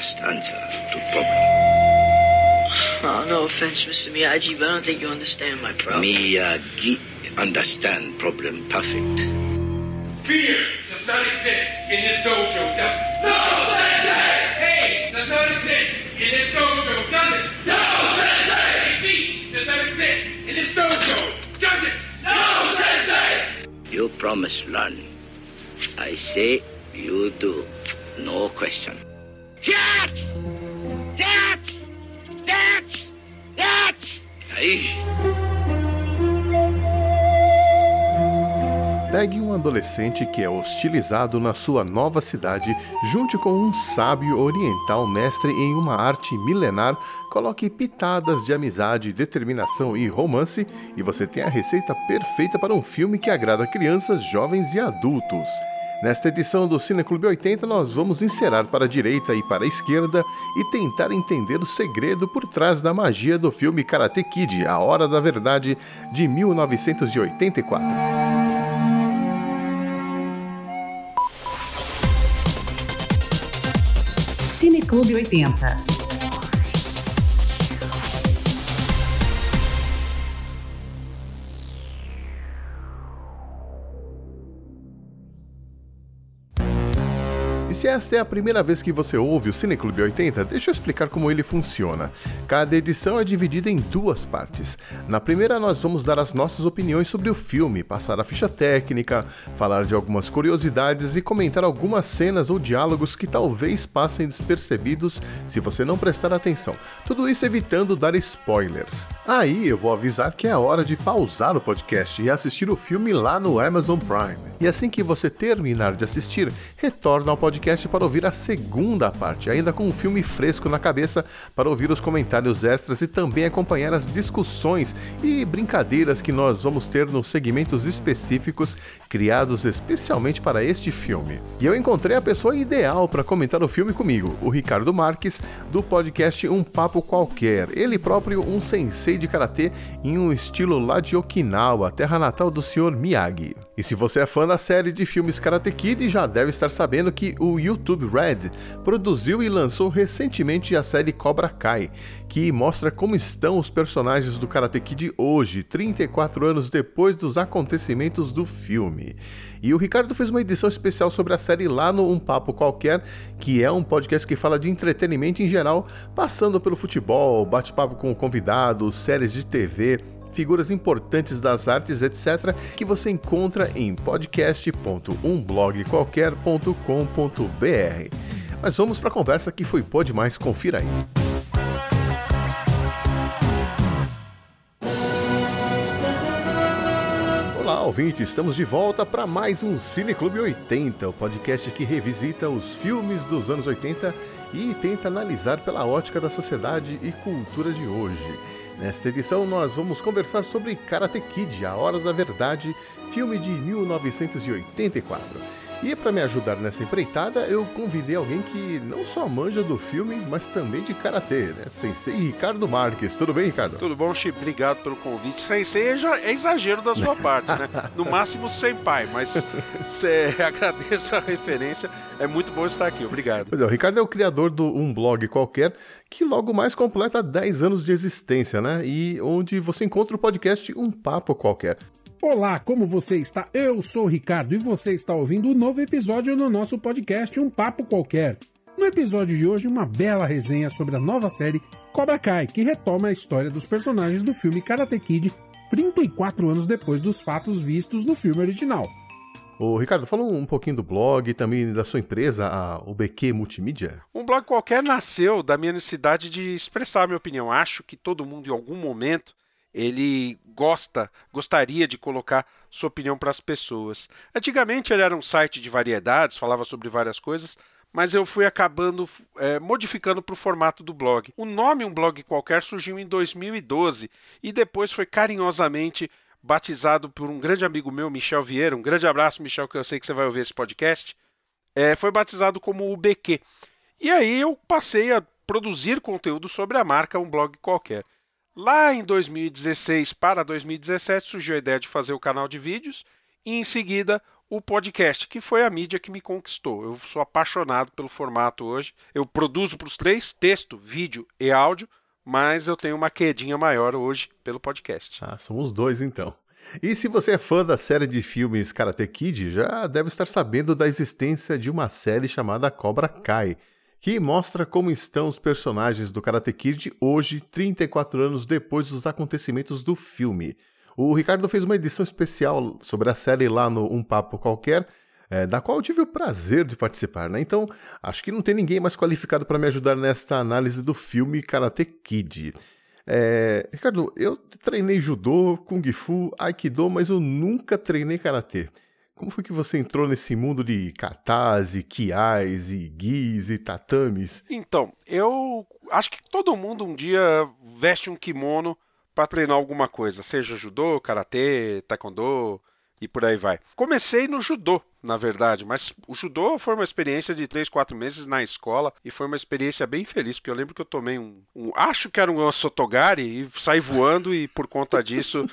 just answer to problem. Oh, no offense, Mr. Miyagi, but I don't think you understand my problem. Miyagi understand problem perfect. Fear does not exist in this dojo, does it? No, Sensei! Hey, does not exist in this dojo, does it? No, Sensei! Defeat does not exist in this dojo, does it? No, Sensei! You promise learn. I say you do. No question. Pegue um adolescente que é hostilizado na sua nova cidade, junte com um sábio oriental mestre em uma arte milenar, coloque pitadas de amizade, determinação e romance, e você tem a receita perfeita para um filme que agrada crianças, jovens e adultos. Nesta edição do Cineclube 80, nós vamos encerar para a direita e para a esquerda e tentar entender o segredo por trás da magia do filme Karate Kid, A Hora da Verdade, de 1984. Cineclube 80. Se esta é a primeira vez que você ouve o Cineclube 80, deixa eu explicar como ele funciona. Cada edição é dividida em duas partes. Na primeira, nós vamos dar as nossas opiniões sobre o filme, passar a ficha técnica, falar de algumas curiosidades e comentar algumas cenas ou diálogos que talvez passem despercebidos se você não prestar atenção. Tudo isso evitando dar spoilers. Aí eu vou avisar que é hora de pausar o podcast e assistir o filme lá no Amazon Prime. E assim que você terminar de assistir, retorna ao podcast para ouvir a segunda parte, ainda com um filme fresco na cabeça, para ouvir os comentários extras e também acompanhar as discussões e brincadeiras que nós vamos ter nos segmentos específicos criados especialmente para este filme. E eu encontrei a pessoa ideal para comentar o filme comigo, o Ricardo Marques, do podcast Um Papo Qualquer. Ele próprio um sensei de karatê em um estilo lá de Okinawa, terra natal do Sr. Miyagi. E se você é fã da série de filmes Karate Kid, já deve estar sabendo que o YouTube Red produziu e lançou recentemente a série Cobra Kai, que mostra como estão os personagens do Karate Kid hoje, 34 anos depois dos acontecimentos do filme. E o Ricardo fez uma edição especial sobre a série lá no Um Papo Qualquer, que é um podcast que fala de entretenimento em geral, passando pelo futebol, bate-papo com convidados, séries de TV, figuras importantes das artes, etc., que você encontra em podcast.umblogqualquer.com.br. Mas vamos para a conversa que foi pô demais, confira aí. Olá, ouvinte, estamos de volta para mais um Cineclube 80, o podcast que revisita os filmes dos anos 80 e tenta analisar pela ótica da sociedade e cultura de hoje. Nesta edição, nós vamos conversar sobre Karate Kid, A Hora da Verdade, filme de 1984. E para me ajudar nessa empreitada, eu convidei alguém que não só manja do filme, mas também de karatê, né? Sensei Ricardo Marques. Tudo bem, Ricardo? Tudo bom, Chip? Obrigado pelo convite. Sensei é, é exagero da sua parte, né? No máximo senpai, mas cê, agradeço a referência. É muito bom estar aqui. Obrigado. Pois é, o Ricardo é o criador do Um Blog Qualquer, que logo mais completa 10 anos de existência, né? E onde você encontra o podcast Um Papo Qualquer. Olá, como você está? Eu sou o Ricardo e você está ouvindo um novo episódio no nosso podcast Um Papo Qualquer. No episódio de hoje, uma bela resenha sobre a nova série Cobra Kai, que retoma a história dos personagens do filme Karate Kid 34 anos depois dos fatos vistos no filme original. Ô, Ricardo, fala um pouquinho do blog e também da sua empresa, a UBQ Multimídia. Um blog qualquer nasceu da minha necessidade de expressar minha opinião. Acho que todo mundo, em algum momento, ele gosta, gostaria de colocar sua opinião para as pessoas. Antigamente ele era um site de variedades, falava sobre várias coisas, mas eu fui acabando é, modificando para o formato do blog. O nome Um Blog Qualquer surgiu em 2012 e depois foi carinhosamente batizado por um grande amigo meu, Michel Vieira. Um grande abraço, Michel, que eu sei que você vai ouvir esse podcast. É, foi batizado como UBQ. E aí eu passei a produzir conteúdo sobre a marca Um Blog Qualquer. Lá em 2016 para 2017 surgiu a ideia de fazer o canal de vídeos e em seguida o podcast, que foi a mídia que me conquistou. Eu sou apaixonado pelo formato hoje. Eu produzo para os três, texto, vídeo e áudio, mas eu tenho uma quedinha maior hoje pelo podcast. Ah, somos dois então. E se você é fã da série de filmes Karate Kid, já deve estar sabendo da existência de uma série chamada Cobra Kai, que mostra como estão os personagens do Karate Kid hoje, 34 anos depois dos acontecimentos do filme. O Ricardo fez uma edição especial sobre a série lá no Um Papo Qualquer, é, da qual eu tive o prazer de participar, né? Então, acho que não tem ninguém mais qualificado para me ajudar nesta análise do filme Karate Kid. É, Ricardo, eu treinei judô, kung fu, aikido, mas eu nunca treinei karatê. Como foi que você entrou nesse mundo de katas e kiais e gis e tatames? Então, eu acho que todo mundo um dia veste um kimono para treinar alguma coisa, seja judô, karatê, taekwondo e por aí vai. Comecei no judô, na verdade, mas o judô foi uma experiência de 3, 4 meses na escola e foi uma experiência bem feliz, porque eu lembro que eu tomei um, um acho que era um sotogari e saí voando e por conta disso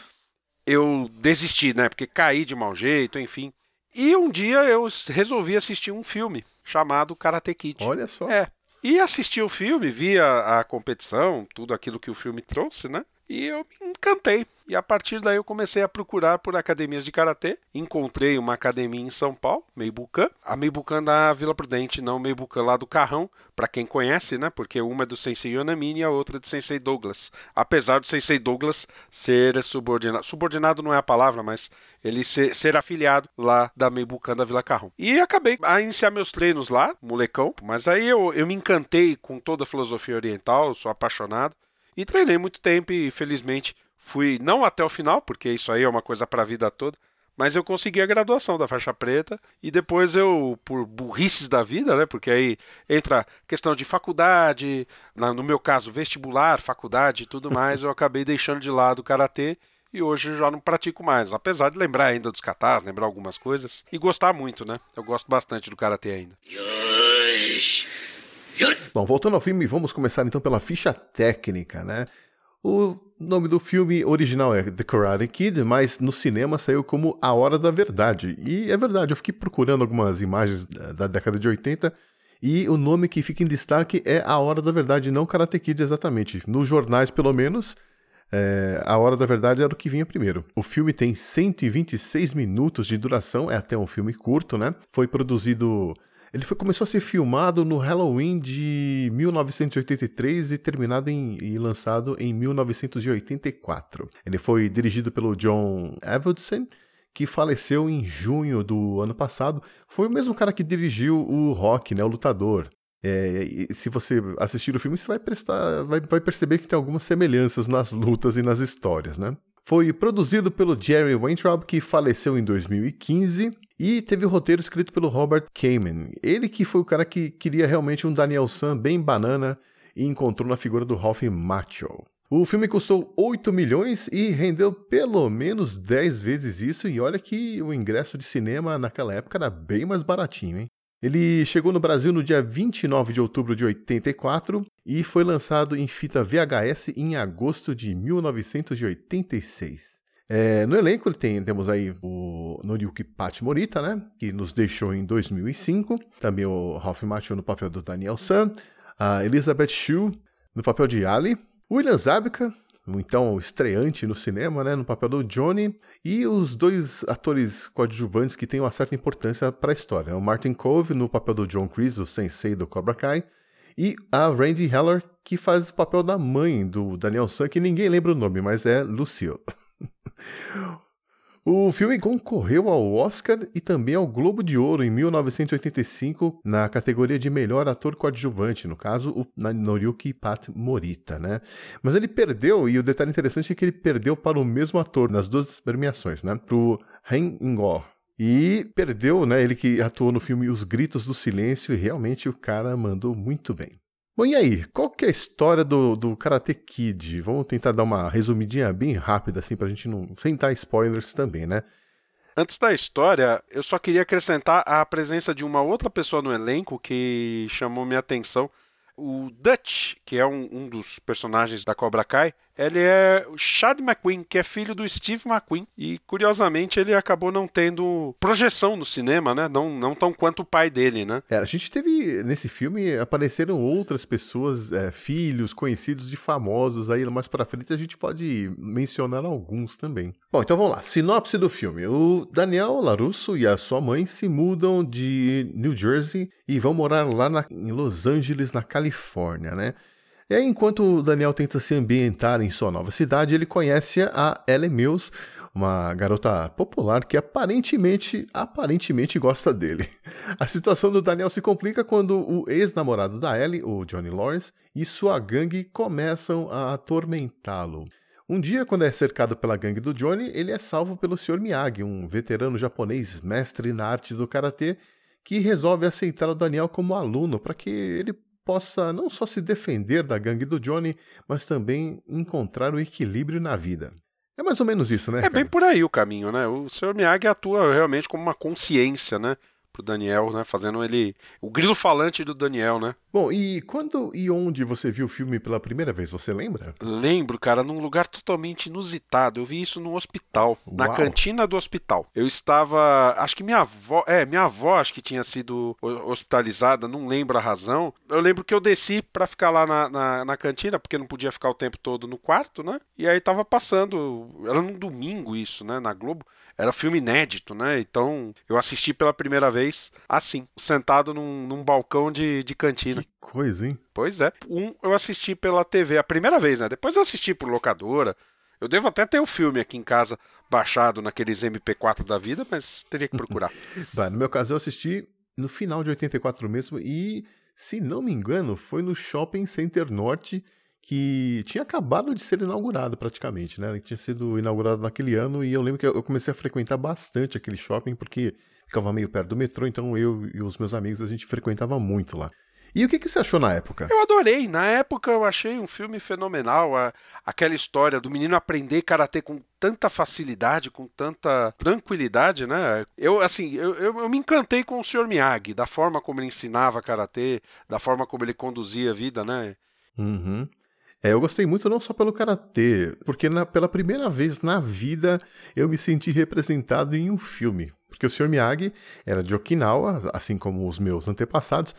eu desisti, né? Porque caí de mau jeito, enfim. E um dia eu resolvi assistir um filme chamado Karate Kid. Olha só. É. E assisti o filme, vi a, a competição, tudo aquilo que o filme trouxe, né? E eu me encantei. E a partir daí eu comecei a procurar por academias de karatê. Encontrei uma academia em São Paulo, Meibucan. A Meibucan da Vila Prudente, não Meibucan lá do Carrão, para quem conhece, né? Porque uma é do Sensei Yonamine e a outra é do Sensei Douglas. Apesar do Sensei Douglas ser subordinado, subordinado não é a palavra, mas ele ser, ser afiliado lá da Meibucan da Vila Carrão. E acabei a iniciar meus treinos lá, molecão, mas aí eu, eu me encantei com toda a filosofia oriental, sou apaixonado. E treinei muito tempo e felizmente fui não até o final, porque isso aí é uma coisa para a vida toda, mas eu consegui a graduação da faixa preta e depois eu, por burrices da vida, né, porque aí entra questão de faculdade, no meu caso vestibular, faculdade e tudo mais, eu acabei deixando de lado o karatê e hoje já não pratico mais, apesar de lembrar ainda dos katas, lembrar algumas coisas e gostar muito, né? Eu gosto bastante do karatê ainda. Bom, voltando ao filme, vamos começar então pela ficha técnica, né? O nome do filme original é The Karate Kid, mas no cinema saiu como A Hora da Verdade. E é verdade, eu fiquei procurando algumas imagens da década de 80 e o nome que fica em destaque é A Hora da Verdade, não Karate Kid exatamente. Nos jornais, pelo menos, é, A Hora da Verdade era o que vinha primeiro. O filme tem 126 minutos de duração, é até um filme curto, né? Foi produzido ele foi, começou a ser filmado no Halloween de 1983 e terminado em, e lançado em 1984. Ele foi dirigido pelo John Avildsen, que faleceu em junho do ano passado. Foi o mesmo cara que dirigiu o Rock, né, o Lutador. É, se você assistir o filme, você vai, prestar, vai, vai perceber que tem algumas semelhanças nas lutas e nas histórias, né? Foi produzido pelo Jerry Weintraub, que faleceu em 2015, e teve o roteiro escrito pelo Robert Kamen. Ele que foi o cara que queria realmente um Daniel San bem banana e encontrou na figura do Ralph Macchio. O filme custou 8 milhões e rendeu pelo menos 10 vezes isso, e olha que o ingresso de cinema naquela época era bem mais baratinho, hein? Ele chegou no Brasil no dia 29 de outubro de 84 e foi lançado em fita VHS em agosto de 1986. É, no elenco ele tem, temos aí o Noriyuki Pat Morita, né, que nos deixou em 2005, também o Ralph Macchio no papel do Daniel San, a Elizabeth Shue no papel de Ali, William Zabka então estreante no cinema, né, no papel do Johnny, e os dois atores coadjuvantes que têm uma certa importância para a história. O Martin Cove no papel do John Kreese, o sensei do Cobra Kai, e a Randy Heller, que faz o papel da mãe do Daniel San, que ninguém lembra o nome, mas é Lucille. O filme concorreu ao Oscar e também ao Globo de Ouro em 1985 na categoria de melhor ator coadjuvante, no caso o Noriyuki Pat Morita, né? Mas ele perdeu e o detalhe interessante é que ele perdeu para o mesmo ator nas duas premiações, né? Pro Han Ingor. E perdeu, né? Ele que atuou no filme Os Gritos do Silêncio e realmente o cara mandou muito bem. Bom, e aí? Qual que é a história do, do Karate Kid? Vamos tentar dar uma resumidinha bem rápida, assim, pra gente não. sem dar spoilers também, né? Antes da história, eu só queria acrescentar a presença de uma outra pessoa no elenco que chamou minha atenção. O Dutch, que é um, um dos personagens da Cobra Kai, ele é o Chad McQueen, que é filho do Steve McQueen. E curiosamente ele acabou não tendo projeção no cinema, né? Não, não tão quanto o pai dele, né? É, a gente teve nesse filme apareceram outras pessoas, é, filhos, conhecidos de famosos. Aí mais pra frente a gente pode mencionar alguns também. Bom, então vamos lá. Sinopse do filme: o Daniel Larusso e a sua mãe se mudam de New Jersey e vão morar lá na, em Los Angeles, na Califórnia, né? E aí, enquanto Daniel tenta se ambientar em sua nova cidade, ele conhece a Ellie Mills, uma garota popular que aparentemente, aparentemente gosta dele. A situação do Daniel se complica quando o ex-namorado da Ellie, o Johnny Lawrence, e sua gangue começam a atormentá-lo. Um dia, quando é cercado pela gangue do Johnny, ele é salvo pelo Sr. Miyagi, um veterano japonês mestre na arte do karatê, que resolve aceitar o Daniel como aluno para que ele possa não só se defender da gangue do Johnny, mas também encontrar o equilíbrio na vida. É mais ou menos isso, né? É bem por aí o caminho, né? O Sr. Miyagi atua realmente como uma consciência, né? Pro Daniel, né? Fazendo ele. O grilo falante do Daniel, né? Bom, e quando e onde você viu o filme pela primeira vez? Você lembra? Lembro, cara, num lugar totalmente inusitado. Eu vi isso num hospital, Uau. na cantina do hospital. Eu estava. Acho que minha avó. É, minha avó acho que tinha sido hospitalizada, não lembro a razão. Eu lembro que eu desci para ficar lá na, na, na, cantina, porque não podia ficar o tempo todo no quarto, né? E aí tava passando. Era num domingo isso, né? Na Globo. Era filme inédito, né? Então eu assisti pela primeira vez assim, sentado num, num balcão de, de cantina. Que coisa, hein? Pois é. Um eu assisti pela TV a primeira vez, né? Depois eu assisti por locadora. Eu devo até ter o filme aqui em casa baixado naqueles MP4 da vida, mas teria que procurar. bah, no meu caso, eu assisti no final de 84 mesmo e, se não me engano, foi no Shopping Center Norte que tinha acabado de ser inaugurado praticamente, né? Ele tinha sido inaugurado naquele ano e eu lembro que eu comecei a frequentar bastante aquele shopping porque ficava meio perto do metrô, então eu e os meus amigos a gente frequentava muito lá. E o que, que você achou na época? Eu adorei. Na época eu achei um filme fenomenal. A, aquela história do menino aprender karatê com tanta facilidade, com tanta tranquilidade, né? Eu, assim, eu, eu, eu me encantei com o Sr. Miyagi, da forma como ele ensinava karatê, da forma como ele conduzia a vida, né? Uhum. É, eu gostei muito não só pelo karatê, porque na, pela primeira vez na vida eu me senti representado em um filme. Porque o Sr. Miyagi era de Okinawa, assim como os meus antepassados,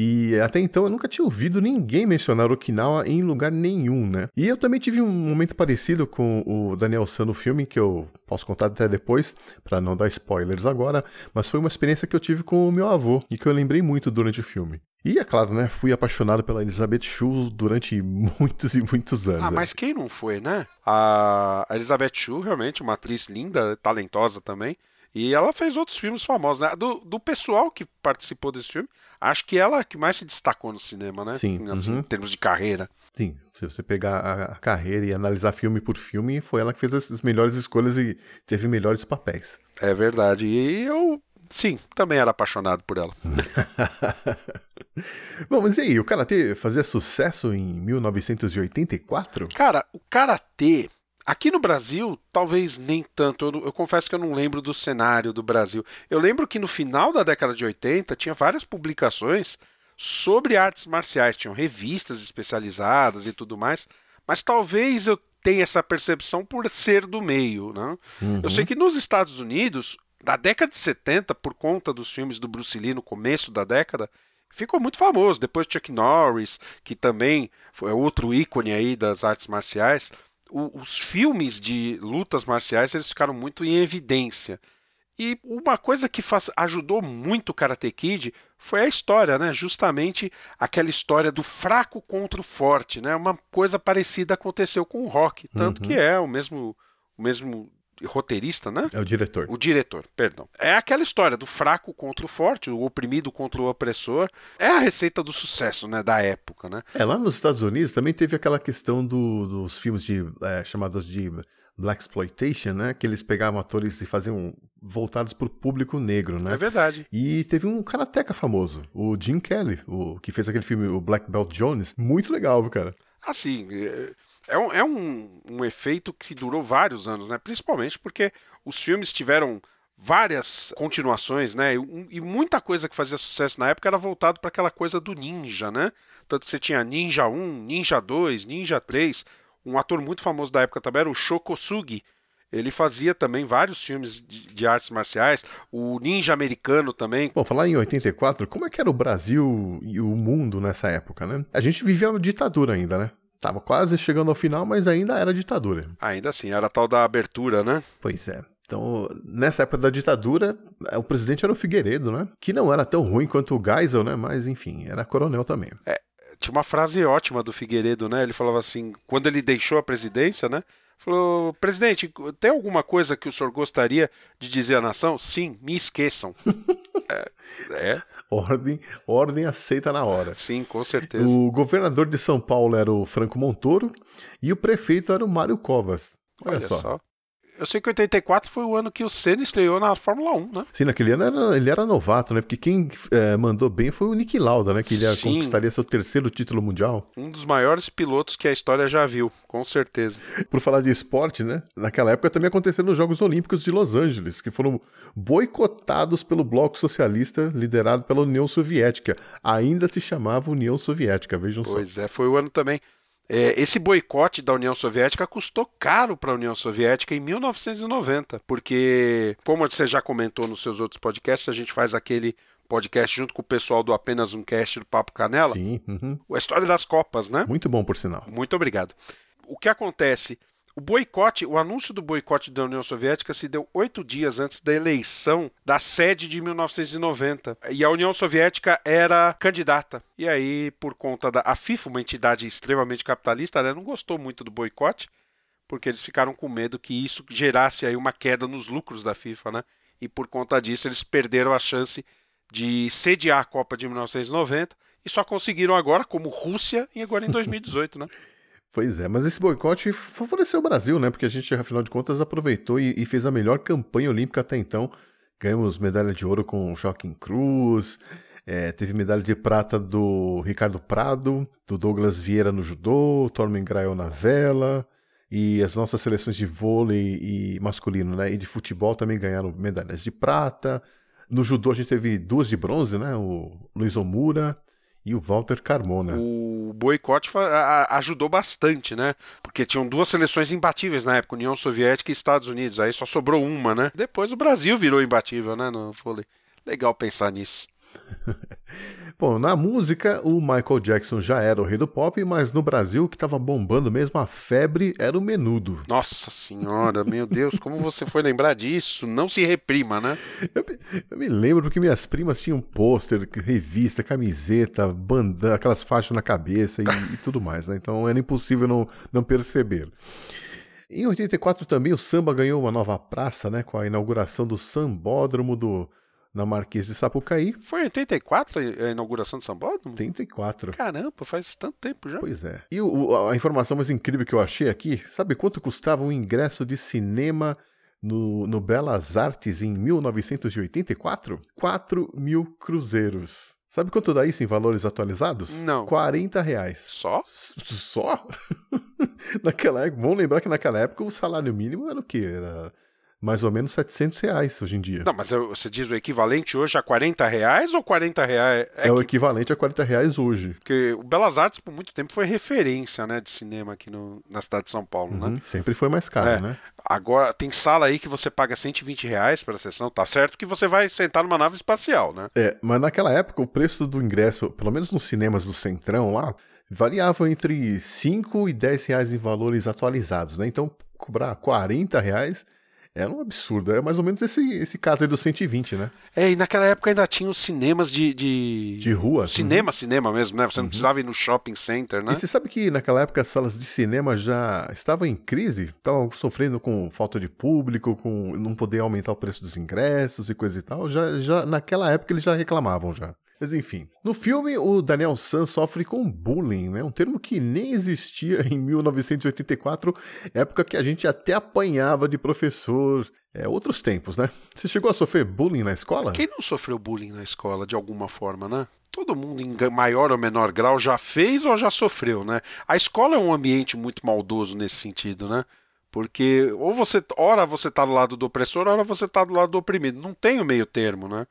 e até então eu nunca tinha ouvido ninguém mencionar Okinawa em lugar nenhum, né? E eu também tive um momento parecido com o Daniel San no filme, que eu posso contar até depois, para não dar spoilers agora, mas foi uma experiência que eu tive com o meu avô e que eu lembrei muito durante o filme. E é claro, né? Fui apaixonado pela Elizabeth Shue durante muitos e muitos anos. Ah, mas quem não foi, né? A Elizabeth Shue, realmente, uma atriz linda, talentosa também. E ela fez outros filmes famosos, né? Do, do pessoal que participou desse filme, acho que ela que mais se destacou no cinema, né? Sim. Assim, uhum. Em termos de carreira. Sim, se você pegar a, carreira e analisar filme por filme, foi ela que fez as melhores escolhas e teve melhores papéis. É verdade. E eu, sim, também era apaixonado por ela. Bom, mas e aí, o Karatê fazia sucesso em 1984? Cara, o Karatê Aqui no Brasil, talvez nem tanto. Eu, eu, confesso que eu não lembro do cenário do Brasil. Eu lembro que no final da década de 80 tinha várias publicações sobre artes marciais, tinham revistas especializadas e tudo mais, mas talvez eu tenha essa percepção por ser do meio. Né? Uhum. Eu sei que nos Estados Unidos, da década de 70, por conta dos filmes do Bruce Lee no começo da década, ficou muito famoso. Depois Chuck Norris, que também foi outro ícone aí das artes marciais o, os filmes de lutas marciais eles ficaram muito em evidência. E uma coisa que faz, ajudou muito o Karate Kid foi a história, né? Justamente aquela história do fraco contra o forte, né? Uma coisa parecida aconteceu com o Rock, tanto uhum. que é o mesmo o mesmo roteirista, né? É o diretor. O diretor, perdão. É aquela história do fraco contra o forte, o oprimido contra o opressor. É a receita do sucesso, né? Da época, né? É, lá nos Estados Unidos também teve aquela questão do, dos filmes de é, chamados de Black Exploitation, né? Que eles pegavam atores e faziam voltados para o público negro, né? É verdade. E teve um karateca famoso, o Jim Kelly, o que fez aquele filme, o Black Belt Jones. Muito legal, viu, cara? Assim, é um, é um, um efeito que durou vários anos, né? Principalmente porque os filmes tiveram várias continuações, né? E, muita coisa que fazia sucesso na época era voltado para aquela coisa do ninja, né? Tanto que você tinha Ninja 1, Ninja 2, Ninja 3. Um ator muito famoso da época também era o Shokosugi. Ele fazia também vários filmes de, de artes marciais, o Ninja Americano também. Bom, falar em 84, como é que era o Brasil e o mundo nessa época, né? A gente vivia uma ditadura ainda, né? Tava quase chegando ao final, mas ainda era ditadura. Ainda assim, era a tal da abertura, né? Pois é. Então, nessa época da ditadura, o presidente era o Figueiredo, né? Que não era tão ruim quanto o Geisel, né? Mas, enfim, era coronel também. É, tinha uma frase ótima do Figueiredo, né? Ele falava assim, quando ele deixou a presidência, né? Falou, presidente, tem alguma coisa que o senhor gostaria de dizer à nação? Sim, me esqueçam. é, é. Ordem, ordem aceita na hora. Sim, com certeza. O governador de São Paulo era o Franco Montoro e o prefeito era o Mário Covas. Olha, Olha só. só. Eu sei que 84 foi o ano que o Senna estreou na Fórmula 1, né? Sim, naquele ano era, ele era novato, né? Porque quem é, mandou bem foi o Nick Lauda, né? Que ele Sim. conquistaria seu terceiro título mundial. Um dos maiores pilotos que a história já viu, com certeza. Por falar de esporte, né? Naquela época também aconteceram os Jogos Olímpicos de Los Angeles, que foram boicotados pelo Bloco Socialista, liderado pela União Soviética. Ainda se chamava União Soviética, vejam só. Pois é, foi o ano também. É, esse boicote da União Soviética custou caro para a União Soviética em 1990, porque, como você já comentou nos seus outros podcasts, a gente faz aquele podcast junto com o pessoal do Apenas Um Cast do Papo Canela, Sim, uhum. a história das Copas, né? muito bom por sinal. Muito obrigado. O que acontece? O boicote, o anúncio do boicote da União Soviética se deu oito dias antes da eleição da sede de 1990. E a União Soviética era candidata. E aí, por conta da a FIFA, uma entidade extremamente capitalista, né, não gostou muito do boicote, porque eles ficaram com medo que isso gerasse aí uma queda nos lucros da FIFA, né? E por conta disso, eles perderam a chance de sediar a Copa de 1990 e só conseguiram agora, como Rússia, e agora em 2018, né? Pois é, mas esse boicote favoreceu o Brasil, né? Porque a gente, afinal de contas, aproveitou e, e fez a melhor campanha olímpica até então. Ganhamos medalha de ouro com o Joaquim Cruz, é, teve medalha de prata do Ricardo Prado, do Douglas Vieira no judô, Tormen Grael na vela, e as nossas seleções de vôlei e masculino, né? E de futebol também ganharam medalhas de prata. No judô a gente teve duas de bronze, né? O Luiz Omura e o Walter Carmona. O boicote ajudou bastante, né? Porque tinham duas seleções imbatíveis na época, União Soviética e Estados Unidos. Aí só sobrou uma, né? Depois o Brasil virou imbatível, né? No vôlei. Legal pensar nisso. Bom, na música, o Michael Jackson já era o rei do pop, mas no Brasil o que estava bombando mesmo a febre era o menudo. Nossa senhora, meu Deus, como você foi lembrar disso? Não se reprima, né? Eu me, eu me lembro porque minhas primas tinham pôster, revista, camiseta, bandana, aquelas faixas na cabeça e, e tudo mais, né? Então era impossível não, não perceber. Em 84 também o samba ganhou uma nova praça, né? Com a inauguração do sambódromo do, na Marquês de Sapucaí. Foi em 84 a inauguração do Sambódromo? 84. Caramba, faz tanto tempo já. Pois é. E o- a informação mais incrível que eu achei aqui, sabe quanto custava um ingresso de cinema no, no Belas Artes em 1984? 4 mil cruzeiros. Sabe quanto dá isso em valores atualizados? Não. 40 reais. Só? S- Só? naquela época, vamos lembrar que naquela época o salário mínimo era o quê? Era mais ou menos 700 reais hoje em dia. Não, mas você diz o equivalente hoje a 40 reais ou 40 reais? é o que- equivalente a 40 reais hoje. Porque o Belas Artes por muito tempo foi referência né, de cinema aqui no- na cidade de São Paulo, né? Uhum, Sempre foi mais caro, É. né? Agora tem sala aí que você paga 120 reais para a sessão, tá certo que você vai sentar numa nave espacial, né? É, mas naquela época o preço do ingresso, pelo menos nos cinemas do Centrão lá, variava entre 5 e 10 reais em valores atualizados, né? Então, cobrar 40 reais era um absurdo. É mais ou menos esse, esse caso aí do 120, né? É, e naquela época ainda tinha os cinemas de. De, De rua. assim. Cinema, cinema mesmo, né? Você não precisava ir no shopping center, né? E você sabe que naquela época as salas de cinema já estavam em crise, estavam sofrendo com falta de público, com não poder aumentar o preço dos ingressos e coisa e tal. Já, já naquela época eles já reclamavam já. Mas enfim, no filme o Daniel San sofre com bullying, né? Um termo que nem existia em 1984, época que a gente até apanhava de professor. É outros tempos, né? Você chegou a sofrer bullying na escola? Quem não sofreu bullying na escola de alguma forma, né? Todo mundo em maior ou menor grau já fez ou já sofreu, né? A escola é um ambiente muito maldoso nesse sentido, né? Porque ou você, ora você tá do lado do opressor, ora você tá do lado do oprimido. Não tem o meio termo, né?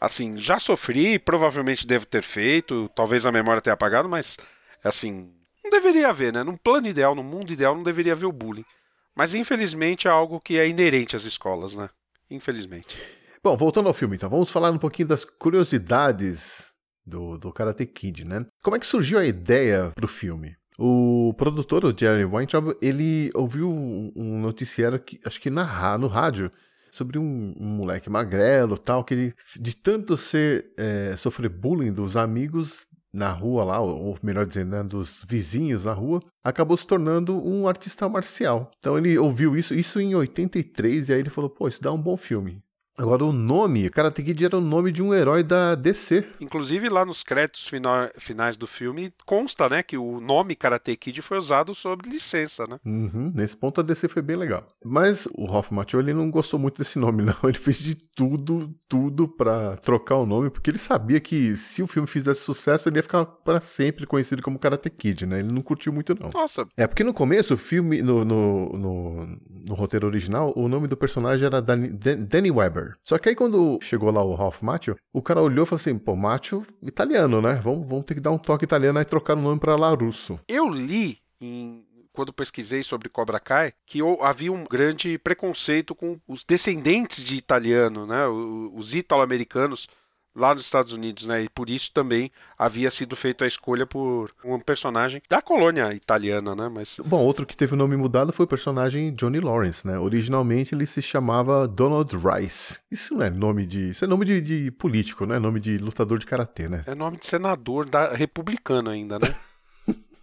Assim, já sofri, provavelmente devo ter feito, talvez a memória tenha apagado, mas assim, não deveria haver, né? Num plano ideal, num mundo ideal, não deveria haver o bullying. Mas infelizmente é algo que é inerente às escolas, né? Infelizmente. Bom, voltando ao filme, então, vamos falar um pouquinho das curiosidades do, do Karate Kid, né? Como é que surgiu a ideia pro filme? O produtor, o Jerry Weintraub, ele ouviu um noticiário, que, acho que na, no rádio, sobre um, um moleque magrelo tal, que ele, de tanto ser, é, sofrer bullying dos amigos na rua lá, ou melhor dizendo, né, dos vizinhos na rua, acabou se tornando um artista marcial. Então ele ouviu isso, isso em 83, e aí ele falou, pô, isso dá um bom filme. Agora, o nome, Karate Kid era o nome de um herói da DC. Inclusive, lá nos créditos fina finais do filme, consta, né, que o nome Karate Kid foi usado sob licença, né? Uhum, nesse ponto, a DC foi bem legal. Mas o Ralph Macchio, ele não gostou muito desse nome, não. Ele fez de tudo, tudo para trocar o nome, porque ele sabia que se o filme fizesse sucesso, ele ia ficar para sempre conhecido como Karate Kid, né? Ele não curtiu muito, não. Nossa. É, porque no começo, o filme, no, no, no, no roteiro original, o nome do personagem era Danny, Danny Weber. Só que aí quando chegou lá o Ralph Macchio, o cara olhou e falou assim, pô, Macchio, italiano, né? Vamos, vamos ter que dar um toque italiano e trocar o nome para Larusso. Eu li em quando pesquisei sobre Cobra Kai, que havia um grande preconceito com os descendentes de italiano, né? Os italo-americanos lá nos Estados Unidos, né? E por isso também havia sido feita a escolha por um personagem da colônia italiana, né? Mas bom, outro que teve o nome mudado foi o personagem Johnny Lawrence, né? Originalmente ele se chamava Donald Rice. Isso não é nome de, isso é nome de, de político, não é nome de lutador de karatê, né? É nome de senador da republicano ainda, né?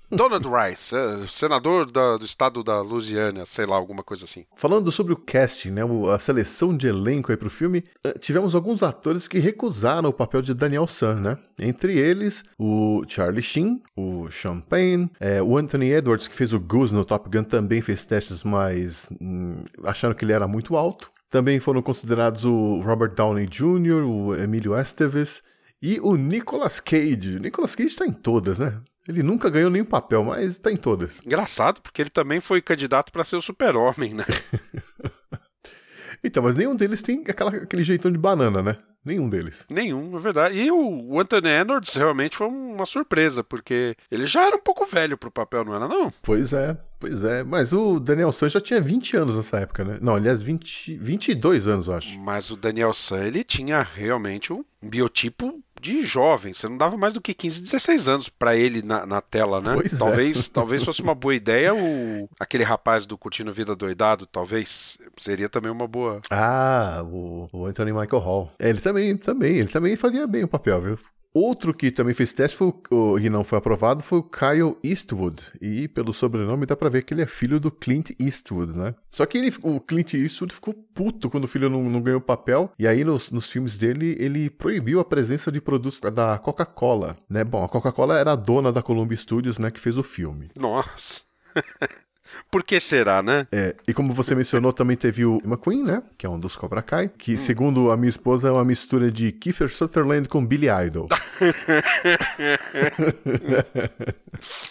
Donald Rice, é, senador da, do estado da Louisiana, sei lá, alguma coisa assim. Falando sobre o casting, né, a seleção de elenco aí pro filme, eh, tivemos alguns atores que recusaram o papel de Daniel San, né? Entre eles, o Charlie Sheen, o Sean Payne, é, o Anthony Edwards, que fez o Goose no Top Gun, também fez testes, mas hum, acharam que ele era muito alto. Também foram considerados o Robert Downey Jr., o Emilio Estevez e o Nicolas Cage. Nicolas Cage está em todas, né? Ele nunca ganhou nenhum papel, mas tá em todas. Engraçado, porque ele também foi candidato para ser o super-homem, né? então, mas nenhum deles tem aquela, aquele jeitão de banana, né? Nenhum deles. Nenhum, é verdade. E o Anthony Edwards realmente foi uma surpresa, porque ele já era um pouco velho pro papel, não era não? Pois é, pois é. Mas o Daniel San já tinha 20 anos nessa época, né? Não, aliás, 20, 22 anos, eu acho. Mas o Daniel San, ele tinha realmente um biotipo de jovem. Você não dava mais do que 15, 16 anos para ele na, na, tela, né? Pois talvez, é. talvez fosse uma boa ideia o aquele rapaz do Curtindo Vida Doidado, talvez seria também uma boa. Ah, o, o Anthony Michael Hall. É, ele também, também, ele também faria bem o papel, viu? Outro que também fez teste foi e não foi aprovado foi o Kyle Eastwood. E pelo sobrenome dá pra ver que ele é filho do Clint Eastwood, né? Só que ele, o Clint Eastwood ficou puto quando o filho não, não ganhou papel. E aí nos, nos filmes dele ele proibiu a presença de produtos da Coca-Cola, né? Bom, a Coca-Cola era a dona da Columbia Studios, né? Que fez o filme. Nossa. Por que será, né? É, e como você mencionou, também teve o McQueen, né? Que é um dos Cobra Kai, que, hum. segundo a minha esposa, é uma mistura de Kiefer Sutherland com Billy Idol.